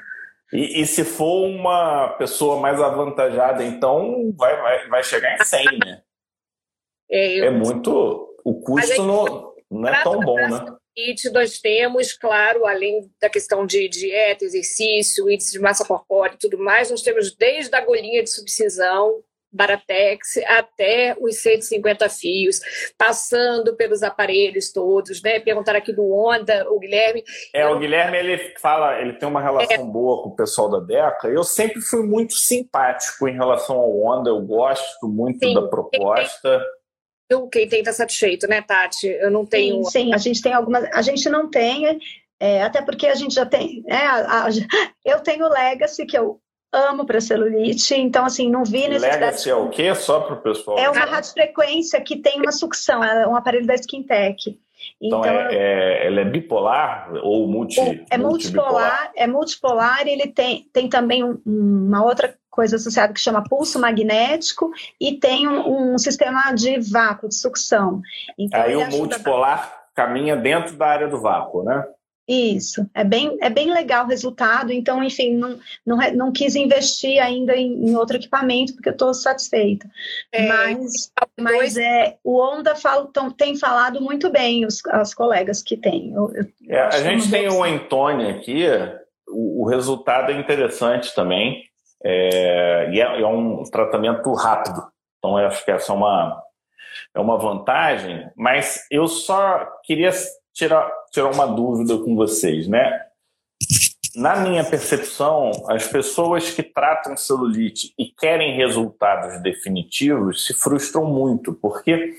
E, e se for uma pessoa mais avantajada, então vai, vai, vai chegar em 100, né? É, eu... é muito. O custo não, não é tão bom, né?
nós temos, claro, além da questão de dieta, exercício, índice de massa corpórea e tudo mais, nós temos desde a agulhinha de subcisão, Baratex até os 150 fios, passando pelos aparelhos todos, né? Perguntaram aqui do Onda, o Guilherme.
É, o Guilherme ele fala, ele tem uma relação é... boa com o pessoal da Deca. Eu sempre fui muito simpático em relação ao Onda, eu gosto muito Sim, da proposta.
Quem tem está satisfeito, né, Tati? Eu não tenho.
Sim, sim, a gente tem algumas. A gente não tem, é, até porque a gente já tem. Né, a, a, eu tenho o Legacy, que eu amo para celulite, então assim, não vi necessidade.
Legacy é o quê? Só para o pessoal.
É uma radiofrequência que tem uma sucção, é um aparelho da SkinTech.
Então, então é, é, ela é bipolar ou multi?
É multipolar, é multipolar e ele tem, tem também um, uma outra coisa associada que chama pulso magnético e tem um, um sistema de vácuo, de sucção.
Então, Aí o multipolar caminha dentro da área do vácuo, né?
Isso, é bem, é bem legal o resultado, então, enfim, não, não, não quis investir ainda em, em outro equipamento, porque eu estou satisfeita. É, mas mas é, o Onda fala, tão, tem falado muito bem, os, as colegas que têm. Eu, eu
é, a gente tem o Antônio aqui, o, o, resultado é interessante também, é, e é, é um tratamento rápido, então eu acho que essa é uma, é uma vantagem, mas eu só queria tirar, tirar uma dúvida com vocês, né? Na minha percepção, as pessoas que tratam celulite e querem resultados definitivos se frustram muito, porque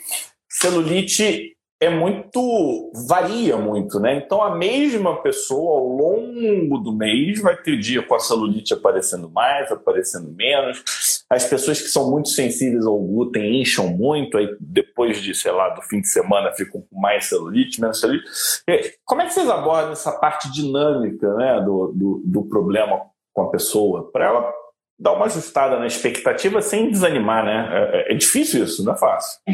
celulite é muito varia muito, né? Então a mesma pessoa ao longo do mês vai ter dia com a celulite aparecendo mais, aparecendo menos. As pessoas que são muito sensíveis ao glúten incham muito, aí depois de, sei lá, do fim de semana ficam com mais celulite, menos celulite. Como é que vocês abordam essa parte dinâmica, né, do, do, do problema com a pessoa, para ela dar uma ajustada na expectativa sem desanimar, né? É, é difícil isso, não é fácil.
É.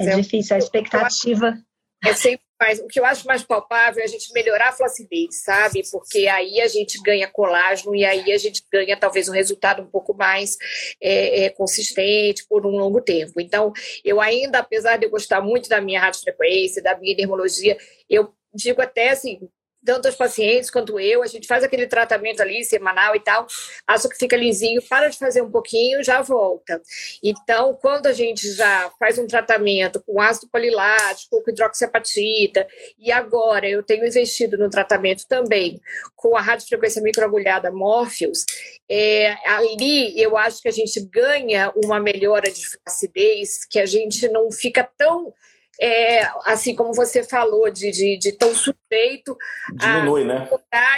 É, é difícil, a expectativa.
É sempre mais, o que eu acho mais palpável é a gente melhorar a flacidez, sabe? Porque aí a gente ganha colágeno e aí a gente ganha talvez um resultado um pouco mais é, é, consistente por um longo tempo. Então, eu ainda, apesar de eu gostar muito da minha radiofrequência, da minha dermologia, eu digo até assim, tanto os pacientes quanto eu, a gente faz aquele tratamento ali semanal e tal, acha que fica lisinho, para de fazer um pouquinho, já volta. Então, quando a gente já faz um tratamento com ácido polilático, com hidroxiapatita, e agora eu tenho investido no tratamento também com a radiofrequência microagulhada Morpheus, é, ali eu acho que a gente ganha uma melhora de acidez, que a gente não fica tão é, assim como você falou, de, de, de tão sujeito
Diminui, a né?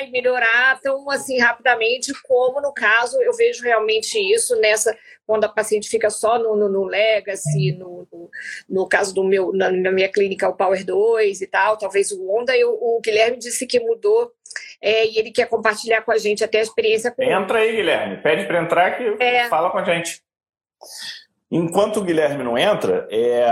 e melhorar tão assim rapidamente, como no caso eu vejo realmente isso nessa quando a paciente fica só no, no, no Legacy, no, no, no, caso do meu, na, na, minha clínica, o Power 2 e tal, talvez o Onda, eu, o Guilherme disse que mudou é, e ele quer compartilhar com a gente até a experiência com
Entra aí, Guilherme, pede para entrar que é. fala com a gente. Enquanto o Guilherme não entra, é,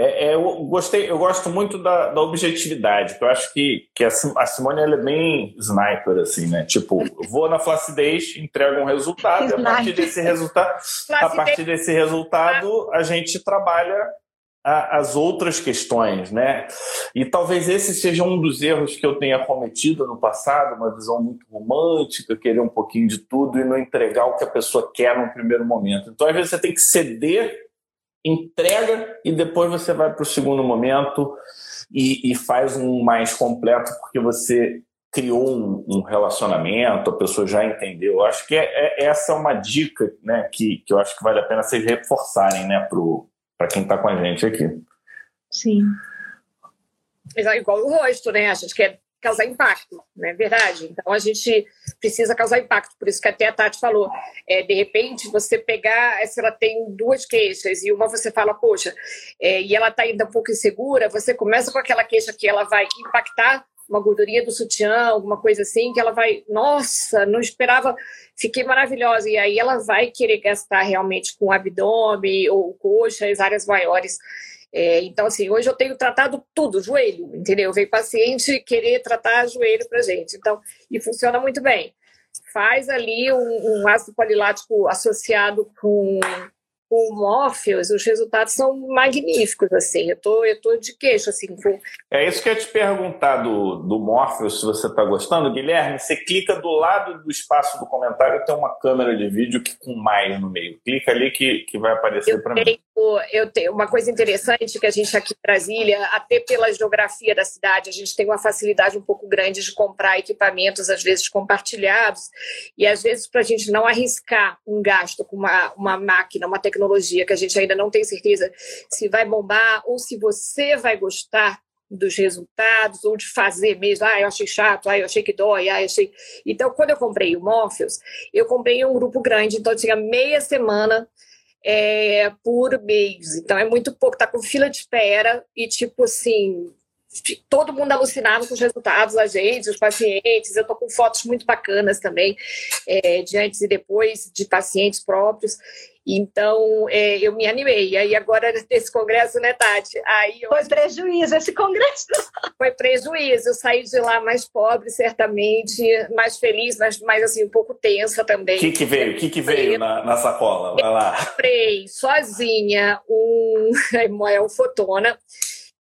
é, é, eu gostei, eu gosto muito da, da objetividade, porque eu acho que, que a, Simone é bem sniper, assim, né? Tipo, vou na flacidez, entrego um resultado, e a partir desse resultado, a partir desse resultado, a gente trabalha a, as outras questões, né? E talvez esse seja um dos erros que eu tenha cometido no passado, uma visão muito romântica, querer um pouquinho de tudo e não entregar o que a pessoa quer no primeiro momento. Então, às vezes, você tem que ceder entrega e depois você vai para o segundo momento e, e, faz um mais completo porque você criou um, um, relacionamento, a pessoa já entendeu. Eu acho que é, é, essa é uma dica né, que, que eu acho que vale a pena vocês reforçarem né, para quem está com a gente aqui.
Sim.
Igual o rosto, né? A gente quer causar impacto, não é verdade? Então a gente precisa causar impacto, por isso que até a Tati falou, é, de repente você pegar, se ela tem duas queixas e uma você fala, poxa, é, e ela está ainda um pouco insegura, você começa com aquela queixa que ela vai impactar uma gordurinha do sutiã, alguma coisa assim, que ela vai, nossa, não esperava, fiquei maravilhosa, e aí ela vai querer gastar realmente com abdômen ou coxa, as áreas maiores é, então, assim, hoje eu tenho tratado tudo, joelho, entendeu? Vem paciente querer tratar joelho pra gente. Então, e funciona muito bem. Faz ali um, um ácido polilático associado com o Morpheus, os resultados são magníficos, assim, eu tô, eu tô de queixo, assim. Com...
É isso que eu ia te perguntar do, do Morpheus, se você está gostando. Guilherme, você clica do lado do espaço do comentário, tem uma câmera de vídeo que, com mais no meio. Clica ali que, que vai aparecer para mim.
Eu tenho uma coisa interessante que a gente aqui em Brasília, até pela geografia da cidade, a gente tem uma facilidade um pouco grande de comprar equipamentos, às vezes compartilhados, e às vezes para a gente não arriscar um gasto com uma, uma máquina, uma tecnologia tecnologia que a gente ainda não tem certeza se vai bombar ou se você vai gostar dos resultados ou de fazer mesmo. Ah, eu achei chato, ah, eu achei que dói, ah, eu achei. Então, quando eu comprei o Morpheus, eu comprei um grupo grande, então tinha meia semana é, por mês. Então, é muito pouco, tá com fila de espera e, tipo assim, todo mundo alucinado com os resultados, a gente, os pacientes. Eu tô com fotos muito bacanas também, é, de antes e depois, de pacientes próprios. Então, é, eu me animei. Aí agora, nesse congresso, né, Tati? Aí
Foi prejuízo esse congresso.
Foi prejuízo. Eu saí de lá mais pobre, certamente, mais feliz, mas mais assim, um pouco tensa também.
O que, que veio? O que, que veio na, na sacola? Vai lá.
Eu comprei sozinha um, é um fotona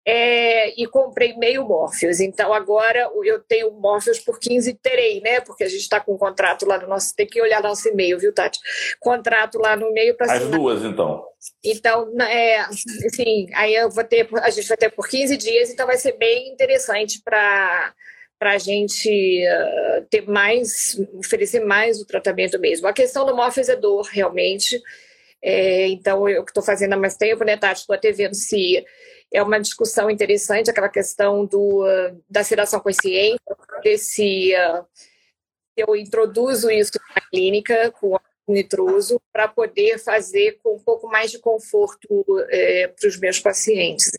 é, e comprei meio Morpheus. Então agora eu tenho Morpheus por 15 terei, né? Porque a gente está com um contrato lá no nosso. Tem que olhar nosso e-mail, viu, Tati? Contrato lá no e-mail para.
As duas, então.
Então, é, assim, aí eu vou ter, a gente vai ter por 15 dias, então vai ser bem interessante para para a gente uh, ter mais, oferecer mais o tratamento mesmo. A questão do Morpheus é dor, realmente. É, então, eu que estou fazendo há mais tempo, né, Tati? Estou até vendo se é uma discussão interessante, aquela questão do, uh, da sedação consciente, se uh, eu introduzo isso na clínica com nitroso para poder fazer com um pouco mais de conforto é, para os meus pacientes.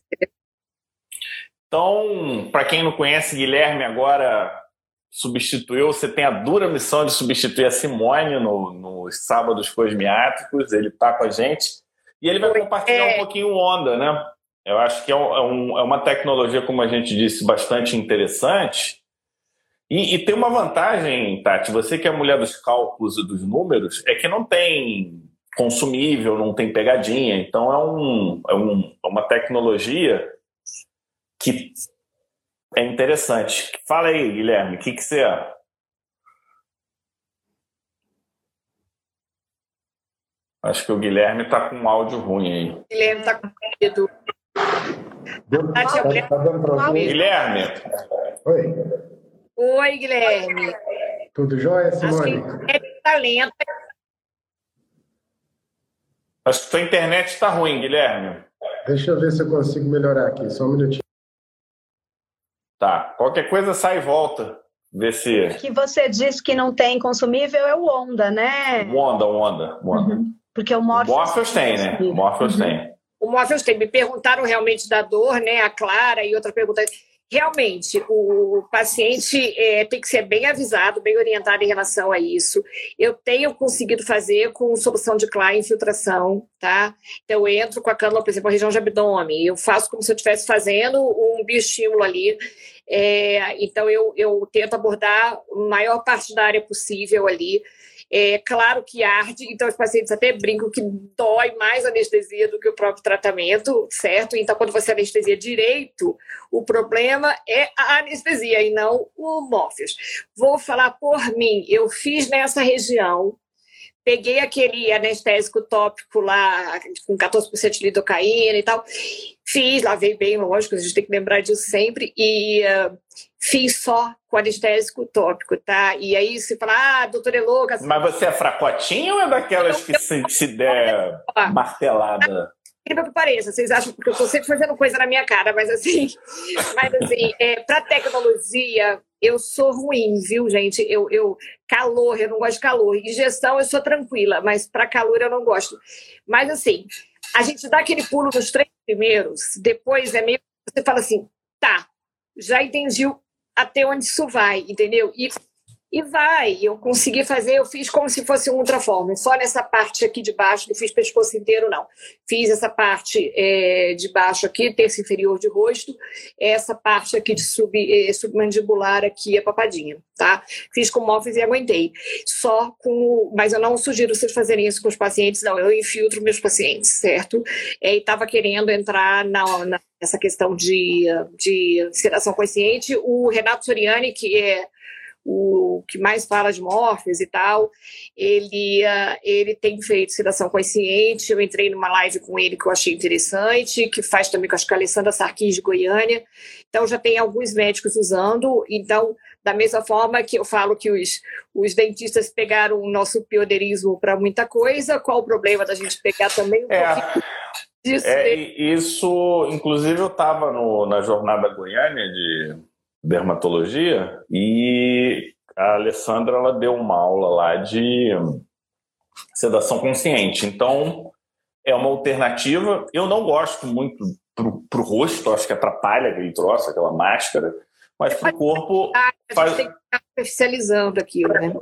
Então, para quem não conhece, Guilherme agora substituiu, você tem a dura missão de substituir a Simone no, nos sábados cosmiátricos, ele está com a gente, e ele vai compartilhar é... um pouquinho onda, né? Eu acho que é, um, é, uma tecnologia, como a gente disse, bastante interessante. E, e, tem uma vantagem, Tati, você que é mulher dos cálculos e dos números, é que não tem consumível, não tem pegadinha. Então é, um, é, um, é uma tecnologia que é interessante. Fala aí, Guilherme, o que, que você. Acho que o Guilherme está com um áudio ruim aí.
Guilherme está com medo.
Deu, tá, tá, dando pra
Guilherme.
Oi.
Oi, Guilherme.
Tudo jóia, Simone?
Acho que é talento.
Acho que sua internet está ruim, Guilherme.
Deixa eu ver se eu consigo melhorar aqui, só um minutinho.
Tá, qualquer coisa sai e volta. Vê se.
Que você disse que não tem consumível é o Onda, né?
O Onda, o Onda. Onda.
Uhum. Porque o Morpheus,
o Morpheus tem, né? O Morpheus uhum. tem
o Morpheus tem. Me perguntaram realmente da dor, né? A Clara e outra pergunta. Realmente, o paciente é, tem que ser bem avisado, bem orientado em relação a isso. Eu tenho conseguido fazer com solução de Klein infiltração, tá? Então, eu entro com a cânula, por exemplo, a região de abdômen, eu faço como se eu estivesse fazendo um bioestímulo ali. É, então, eu, eu tento abordar a maior parte da área possível ali. É claro que arde, então os pacientes até brincam que dói mais a anestesia do que o próprio tratamento, certo? Então, quando você anestesia direito, o problema é a anestesia e não o Morpheus. Vou falar por mim, eu fiz nessa região, peguei aquele anestésico tópico lá, com 14% de lidocaína e tal, fiz, lavei bem, lógico, a gente tem que lembrar disso sempre, e uh, fiz só com anestésico tópico, tá? E aí se fala, ah, doutora é louca.
Mas você é fracotinha ou é daquelas que se, se der martelada?
Incrível que pareça, vocês acham que eu estou sempre fazendo coisa na minha cara, mas assim, mas assim, é, para tecnologia, eu sou ruim, viu, gente? Eu, eu calor, eu não gosto de calor. Injeção eu sou tranquila, mas para calor eu não gosto. Mas assim, a gente dá aquele pulo nos três primeiros, depois é meio você fala assim, tá, já entendi até onde isso vai, entendeu? E, e vai, eu consegui fazer, eu fiz como se fosse um ultraforme, só nessa parte aqui de baixo, não fiz pescoço inteiro, não. Fiz essa parte é, de baixo aqui, terço inferior de rosto, essa parte aqui de sub, é, submandibular aqui, a papadinha, tá? Fiz com Morpheus e aguentei. Só com, mas eu não sugiro vocês fazerem isso com os pacientes, não, eu infiltro meus pacientes, certo? É, e estava querendo entrar na, na essa questão de, de sedação consciente. O Renato Soriani, que é o que mais fala de Morpheus e tal, ele, uh, ele tem feito sedação consciente. Eu entrei numa live com ele que eu achei interessante, que faz também com a Alessandra Sarquis de Goiânia. Então, já tem alguns médicos usando. Então, da mesma forma que eu falo que os, os dentistas pegaram o nosso pioneirismo para muita coisa, qual o problema da gente pegar também um
é. pouquinho disso. É, isso, inclusive, eu estava na jornada Goiânia de dermatologia e a Alessandra ela deu uma aula lá de sedação consciente. Então, é uma alternativa. Eu não gosto muito para o rosto, acho que atrapalha aquele troço, aquela máscara, mas para o corpo.
A gente faz... tem que estar especializando aquilo, né?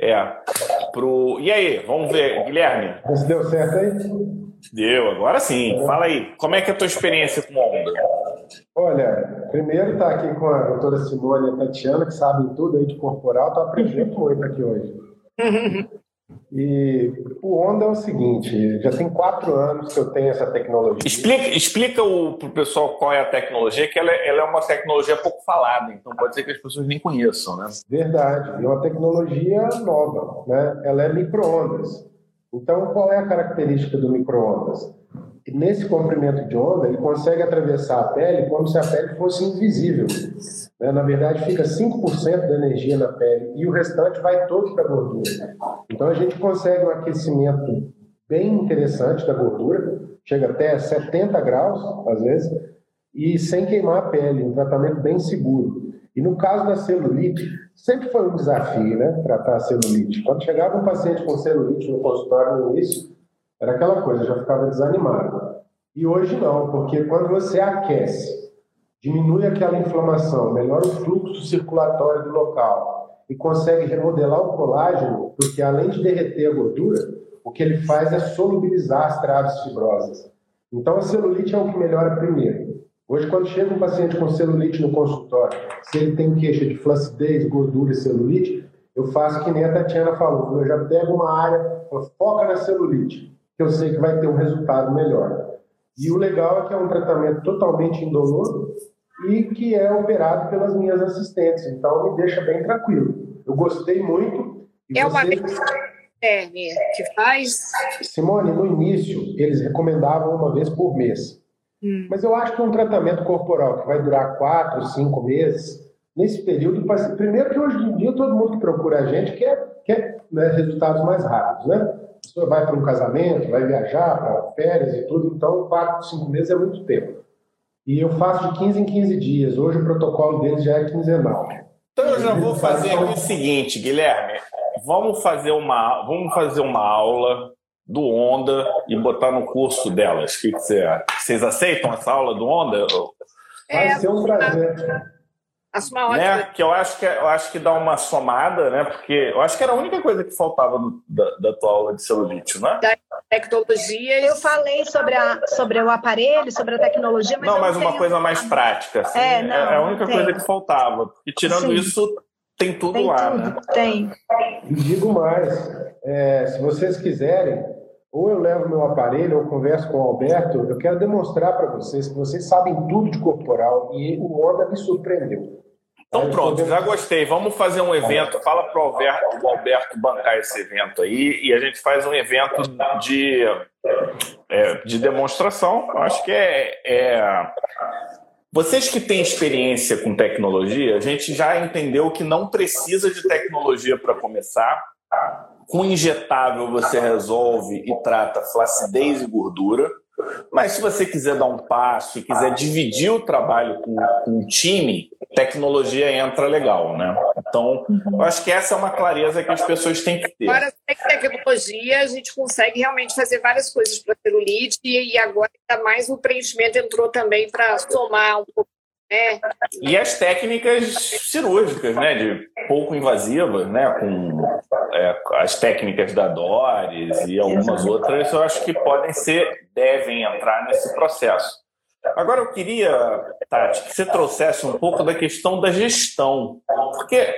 É. pro. E aí, vamos ver, Guilherme?
Deu certo aí?
Deu, agora sim. Fala aí, como é que é a tua experiência com onda?
Olha, primeiro estar tá aqui com a doutora Simone e a Tatiana, que sabem tudo aí de corporal, estou aprendendo muito aqui hoje. E o Onda é o seguinte, já tem quatro anos que eu tenho essa tecnologia.
Explica, explica para o pessoal qual é a tecnologia, que ela, é, ela, é uma tecnologia pouco falada, então pode ser que as pessoas nem conheçam, né?
Verdade, é uma tecnologia nova, né? Ela é microondas. Então, qual é a característica do microondas? Nesse comprimento de onda, ele consegue atravessar a pele como se a pele fosse invisível. Né? Na verdade, fica 5% da energia na pele e o restante vai todo para a gordura. Então, a gente consegue um aquecimento bem interessante da gordura, chega até 70 graus, às vezes, e sem queimar a pele, um tratamento bem seguro. E no caso da celulite, sempre foi um desafio, né, tratar a celulite. Quando chegava um paciente com celulite no consultório no início, era aquela coisa, já ficava desanimado. E hoje não, porque quando você aquece, diminui aquela inflamação, melhora o fluxo circulatório do local e consegue remodelar o colágeno, porque além de derreter a gordura, o que ele faz é solubilizar as traves fibrosas. Então a celulite é o que melhora primeiro. Hoje, quando chega um paciente com celulite no consultório, se ele tem queixa de flacidez, gordura e celulite, eu faço que nem a Tatiana falou, eu já pego uma área, foca na celulite que eu sei que vai ter um resultado melhor. E o legal é que é um tratamento totalmente indolor e que é operado pelas minhas assistentes, então me deixa bem tranquilo. Eu gostei muito.
é uma vez que faz?
Simone, no início eles recomendavam uma vez por mês. Hum. Mas eu acho que um tratamento corporal que vai durar quatro, cinco meses, nesse período, primeiro que hoje em dia todo mundo que procura a gente quer, quer né, resultados mais rápidos, né? Pessoa vai para um casamento, vai viajar para férias e tudo, então quatro, cinco meses é muito tempo. E eu faço de 15 em 15 dias. Hoje o protocolo deles já é quinzenal.
Então eu já vou fazer aqui o seguinte, Guilherme. Vamos fazer uma, vamos fazer uma aula do Onda e botar no curso delas. O que, que você? Vocês aceitam essa aula do Onda?
Vai é, ser um prazer.
Acho uma ótima. Né? Que eu acho que eu acho que dá uma somada, né? Porque eu acho que era a única coisa que faltava no, da, da tua aula de celulite, né?
Da tecnologia.
Eu falei sobre, a, sobre o aparelho, sobre a tecnologia,
mas. Não, mas uma coisa mais prática. Assim, é, não, é a única tem. coisa que faltava. E tirando Sim. isso, tem tudo
tem
lá,
tudo,
né?
Tem.
E digo mais, é, se vocês quiserem, ou eu levo meu aparelho ou converso com o Alberto, eu quero demonstrar para vocês que vocês sabem tudo de corporal e o Onda me surpreendeu.
Então pronto, já gostei. Vamos fazer um evento. Fala para o Alberto, Alberto bancar esse evento aí e a gente faz um evento de, é, de demonstração. Eu acho que é, é, Vocês que têm experiência com tecnologia, a gente já entendeu que não precisa de tecnologia para começar. Com injetável você resolve e trata flacidez e gordura. Mas se você quiser dar um passo e quiser dividir o trabalho com, um time, tecnologia entra legal, né? Então, eu acho que essa é uma clareza que as pessoas têm que ter.
Agora, sem tecnologia, a gente consegue realmente fazer várias coisas para ter o lead e agora ainda mais o preenchimento entrou também para somar um pouco.
E as técnicas cirúrgicas, né, de pouco invasivas, né, com é, as técnicas da Doris e algumas outras, eu acho que podem ser, devem entrar nesse processo. Agora eu queria, Tati, que você trouxesse um pouco da questão da gestão, porque,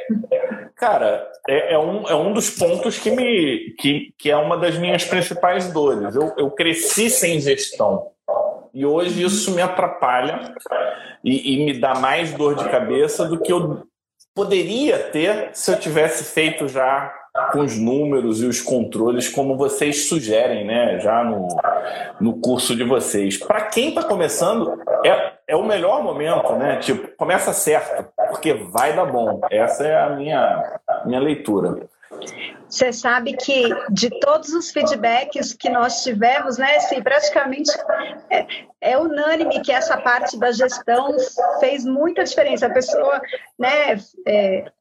cara, é, é um, é um dos pontos que me que, que é uma das minhas principais dores. Eu, eu cresci sem gestão. E hoje isso me atrapalha e, e, me dá mais dor de cabeça do que eu poderia ter se eu tivesse feito já com os números e os controles como vocês sugerem, né? Já no, no curso de vocês. Para quem está começando, é, é o melhor momento, né? Tipo, começa certo, porque vai dar bom. Essa é a minha, minha leitura.
Você sabe que de todos os feedbacks que nós tivemos, né, assim, praticamente é, é, unânime que essa parte da gestão fez muita diferença. A pessoa, né, é,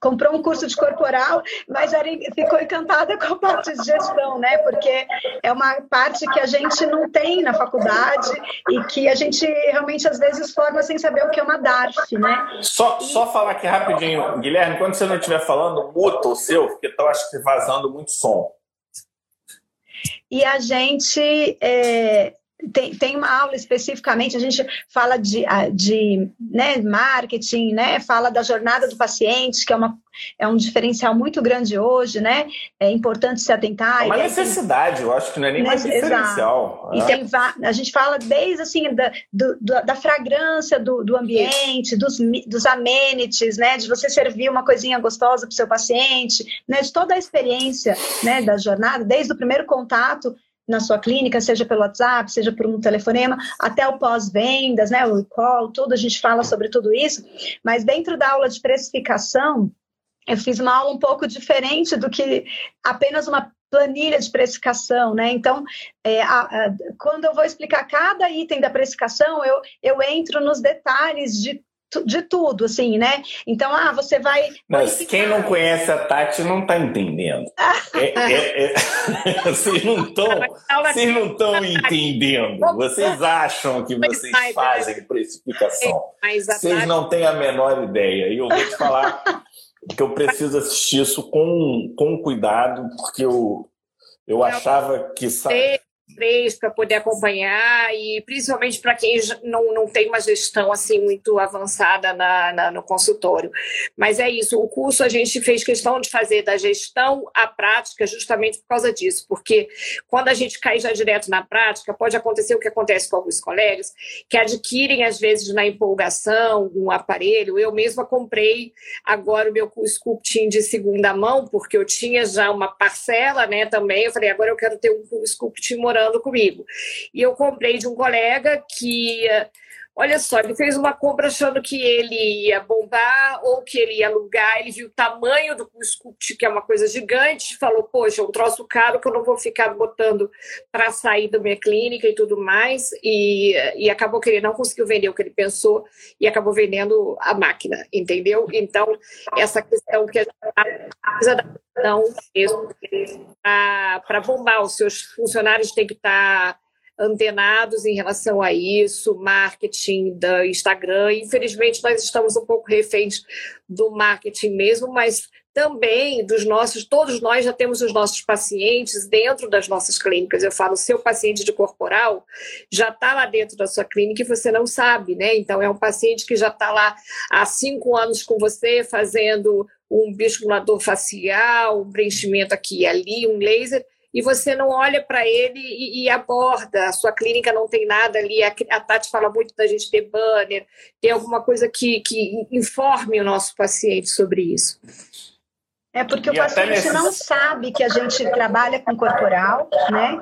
comprou um curso de corporal, mas era, ficou encantada com a parte de gestão, né? Porque é uma parte que a gente não tem na faculdade e que a gente realmente às vezes forma sem saber o que é uma DARF, né?
Só, e... só falar aqui rapidinho, Guilherme, quando você não estiver falando, muta o seu, porque eu acho que vazando muito som.
E a gente é, tem, tem uma aula especificamente, a gente fala de, de né, marketing, né, fala da jornada do paciente, que é, uma, é um diferencial muito grande hoje, né? É importante se atentar.
É uma necessidade, eu acho que não é nem mais diferencial.
E tem, a gente fala desde assim, da, do, da fragrância do, do ambiente, dos, dos amenities, né? De você servir uma coisinha gostosa para o seu paciente, né? De toda a experiência né, da jornada, desde o primeiro contato na sua clínica, seja pelo WhatsApp, seja por um telefonema, até o pós-vendas, né, o call, tudo, a gente fala sobre tudo isso, mas dentro da aula de precificação, eu fiz uma aula um pouco diferente do que apenas uma planilha de precificação, né? Então, é, a, a, quando eu vou explicar cada item da precificação, eu, eu entro nos detalhes de de tudo, assim, né? Então, ah, você vai.
Mas quem não conhece a Tati não está entendendo. é, é, é... vocês não estão vocês não estão entendendo. Vocês acham que vocês fazem precificação. Vocês não têm a menor ideia. E eu vou te falar que eu preciso assistir isso com, com cuidado, porque eu, eu achava que
três para poder acompanhar e principalmente para quem não, não tem uma gestão assim muito avançada na, na, no consultório. Mas é isso, o curso a gente fez questão de fazer da gestão à prática justamente por causa disso, porque quando a gente cai já direto na prática, pode acontecer o que acontece com alguns colegas que adquirem às vezes na empolgação um aparelho. Eu mesma comprei agora o meu sculpting de segunda mão, porque eu tinha já uma parcela, né, também. Eu falei, agora eu quero ter um sculpting morando comigo. E eu comprei de um colega que Olha só, ele fez uma compra achando que ele ia bombar ou que ele ia alugar. Ele viu o tamanho do sculpt, que é uma coisa gigante, falou: Poxa, um troço caro que eu não vou ficar botando para sair da minha clínica e tudo mais. E, e acabou que ele não conseguiu vender o que ele pensou e acabou vendendo a máquina, entendeu? Então, essa questão que a gente precisa da para bombar, os seus funcionários têm que estar. Antenados em relação a isso, marketing do Instagram. Infelizmente, nós estamos um pouco reféns do marketing mesmo, mas também dos nossos, todos nós já temos os nossos pacientes dentro das nossas clínicas. Eu falo, seu paciente de corporal já está lá dentro da sua clínica e você não sabe, né? Então, é um paciente que já está lá há cinco anos com você, fazendo um bisculador facial, um preenchimento aqui e ali, um laser, e você não olha para ele e, e, aborda. A sua clínica não tem nada ali. A, a, Tati fala muito da gente ter banner, ter alguma coisa que, que informe o nosso paciente sobre isso.
É porque e o paciente nesse... não sabe que a gente trabalha com corporal, né?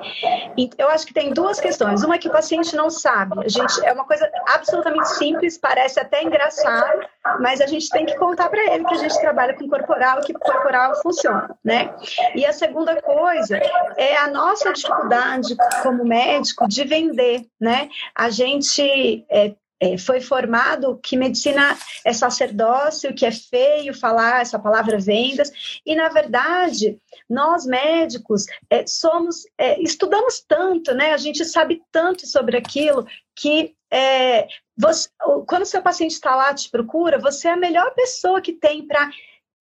E eu acho que tem duas questões. Uma é que o paciente não sabe. A gente é uma coisa absolutamente simples, parece até engraçado, mas a gente tem que contar para ele que a gente trabalha com corporal, que corporal funciona, né? E a segunda coisa é a nossa dificuldade como médico de vender, né? A gente é, é, foi formado que medicina é sacerdócio, que é feio falar essa palavra vendas, e na verdade nós médicos é, somos, é, estudamos tanto, né? A gente sabe tanto sobre aquilo que é, você, quando o seu paciente está lá te procura, você é a melhor pessoa que tem para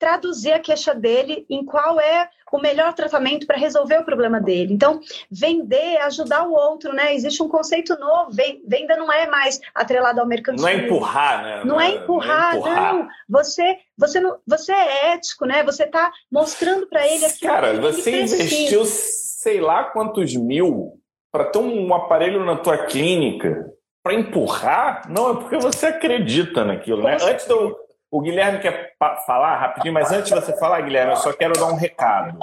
traduzir a queixa dele em qual é o melhor tratamento para resolver o problema dele. Então, vender é ajudar o outro, né? Existe um conceito novo, venda não é mais atrelada ao mercantilismo.
Não é empurrar, né?
Não, é, empurrar, não, é empurrar. não. Você, você, não, você é ético, né? Você está mostrando para ele aquilo
Cara, você investiu sei lá quantos mil para ter um aparelho na tua clínica para empurrar? Não, é porque você acredita naquilo, né? Antes de eu o Guilherme quer falar rapidinho, mas antes de você falar, Guilherme, eu só quero dar um recado.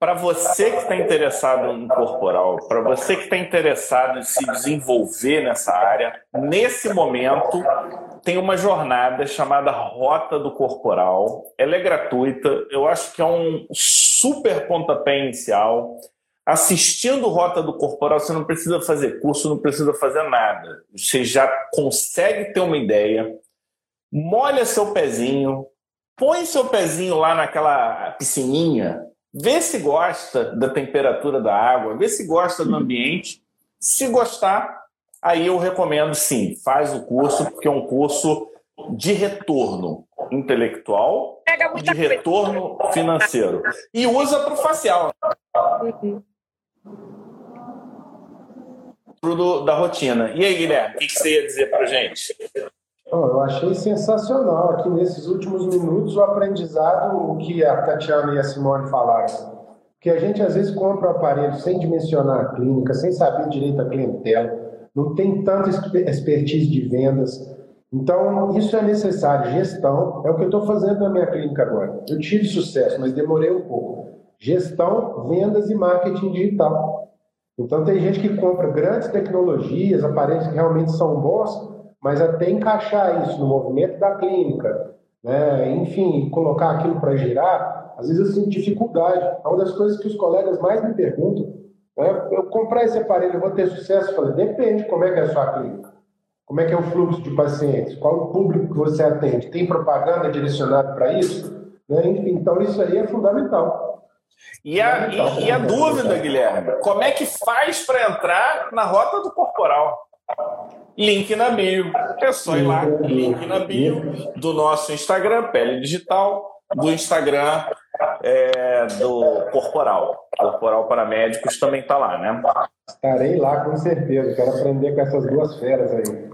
Para você que está interessado em corporal, para você que está interessado em se desenvolver nessa área, nesse momento tem uma jornada chamada Rota do Corporal. Ela é gratuita, eu acho que é um super pontapé inicial. Assistindo Rota do Corporal, você não precisa fazer curso, não precisa fazer nada. Você já consegue ter uma ideia molha seu pezinho, põe seu pezinho lá naquela piscininha, vê se gosta da temperatura da água, vê se gosta do ambiente. Se gostar, aí eu recomendo sim, faz o curso, porque é um curso de retorno intelectual e de retorno financeiro. E usa para o facial. Uhum. Pro da rotina. E aí, Guilherme, o que, você ia dizer para gente?
Eu achei sensacional aqui nesses últimos minutos o aprendizado, o que a Tatiana e a Simone falaram. Que a gente às vezes compra o aparelho sem dimensionar a clínica, sem saber direito a clientela, não tem tanta expertise de vendas. Então, isso é necessário. Gestão é o que eu estou fazendo na minha clínica agora. Eu tive sucesso, mas demorei um pouco. Gestão, vendas e marketing digital. Então, tem gente que compra grandes tecnologias, aparelhos que realmente são bons, mas até encaixar isso no movimento da clínica, né? enfim, colocar aquilo para girar, às vezes eu sinto dificuldade. É uma das coisas que os colegas mais me perguntam. Né? Eu comprar esse aparelho, eu vou ter sucesso? Eu falei, depende como é que é a sua clínica. Como é que é o fluxo de pacientes? Qual o público que você atende? Tem propaganda direcionada para isso? Né? Então, isso aí é fundamental.
E a, e, e a dúvida, Guilherme, como é que faz para entrar na rota do corporal? Link na bio. É só ir lá, link na bio do nosso Instagram, Pele Digital, do Instagram é, do Corporal. Corporal para Médicos também está lá, né?
Estarei lá com certeza. Quero aprender com essas duas feras aí.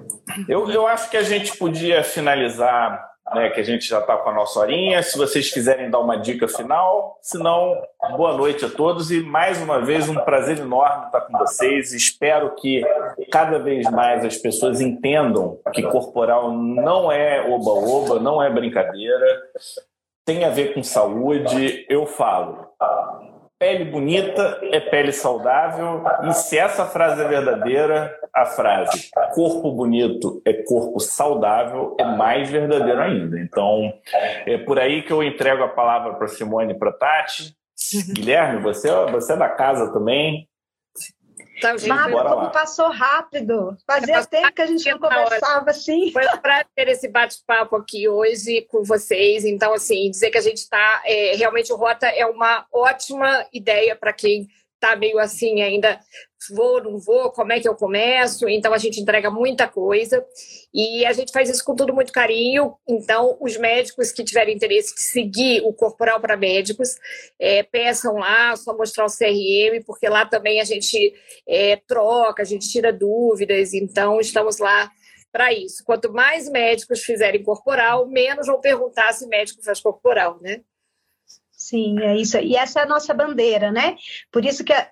Eu, eu acho que a gente podia finalizar né, que a gente já está com a nossa horinha. Se vocês quiserem dar uma dica final, se não, boa noite a todos e mais uma vez um prazer enorme estar com vocês. Espero que cada vez mais as pessoas entendam que corporal não é oba-oba, não é brincadeira, tem a ver com saúde. Eu falo, Pele bonita é pele saudável, e se essa frase é verdadeira, a frase corpo bonito é corpo saudável é mais verdadeiro ainda. Então, é por aí que eu entrego a palavra para Simone e para Tati. Guilherme, você, você é da casa também.
Tá, Mário, como lá. passou rápido. Fazia tempo que a gente não conversava assim.
Foi um prazer esse bate-papo aqui hoje com vocês. Então, assim, dizer que a gente está. É, realmente, o Rota é uma ótima ideia para quem está meio assim ainda vou, não vou, como é que eu começo? Então a gente entrega muita coisa e a gente faz isso com tudo muito carinho. Então, os médicos que tiverem interesse de seguir o Corporal para Médicos, é, peçam lá, só mostrar o CRM, porque lá também a gente é, troca, a gente tira dúvidas. Então, estamos lá para isso. Quanto mais médicos fizerem corporal, menos vão perguntar se médico faz corporal, né?
Sim, é isso. E essa é a nossa bandeira, né? Por isso que é,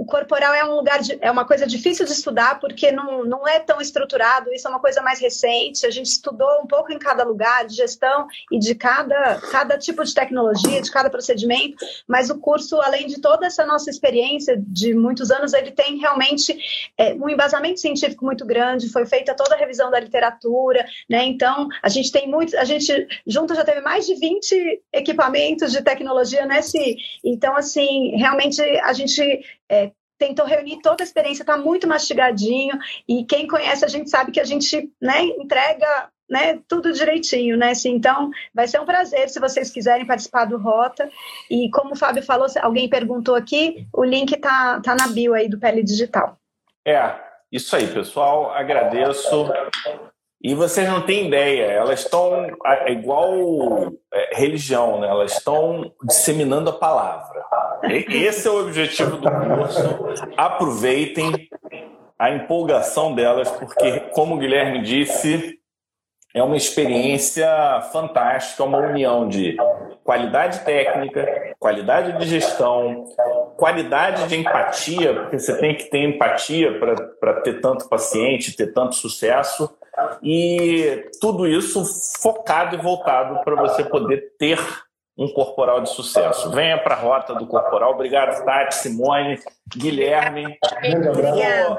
o corporal é um lugar de, é uma coisa difícil de estudar porque não, não é tão estruturado, isso é uma coisa mais recente. A gente estudou um pouco em cada lugar de gestão e de cada, cada tipo de tecnologia, de cada procedimento, mas o curso, além de toda essa nossa experiência de muitos anos, ele tem realmente é, um embasamento científico muito grande, foi feita toda a revisão da literatura, né? Então, a gente tem muitos, a gente junto já teve mais de 20 equipamentos de tecnologia nesse. Então, assim, realmente a gente é, tentou reunir toda a experiência, está muito mastigadinho, e quem conhece a gente sabe que a gente né, entrega né, tudo direitinho, né? Assim, então, vai ser um prazer se vocês quiserem participar do Rota. E como o Fábio falou, alguém perguntou aqui, o link tá, tá na bio aí do Pele Digital.
É, isso aí, pessoal. Agradeço. E vocês não têm ideia, elas estão é igual é, religião, né? elas estão disseminando a palavra. Esse é o objetivo do curso. Aproveitem a empolgação delas, porque, como o Guilherme disse, é uma experiência fantástica, uma união de qualidade técnica, qualidade de gestão, qualidade de empatia, porque você tem que ter empatia para ter tanto paciente, ter tanto sucesso e tudo isso focado e voltado para você poder ter um corporal de sucesso. Venha para a rota do corporal. Obrigado, Tati, Simone, Guilherme.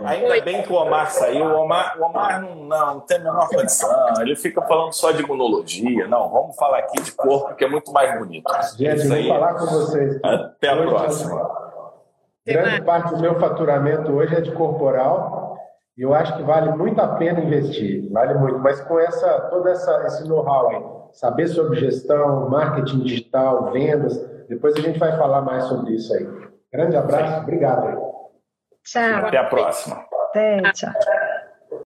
Ainda bem que o Omar saiu. O Omar, o Omar não, não, não tem a menor condição. Ele fica falando só de imunologia. Não, vamos falar aqui de corpo, que é muito mais bonito.
Gente, vou falar com vocês.
Até a próxima.
Grande parte do meu faturamento hoje é de corporal eu acho que vale muito a pena investir, vale muito. Mas com essa todo essa, esse know-how aí saber sobre gestão, marketing digital, vendas. Depois a gente vai falar mais sobre isso aí. Grande abraço, obrigado.
Tchau.
Até a próxima.
Até, tchau.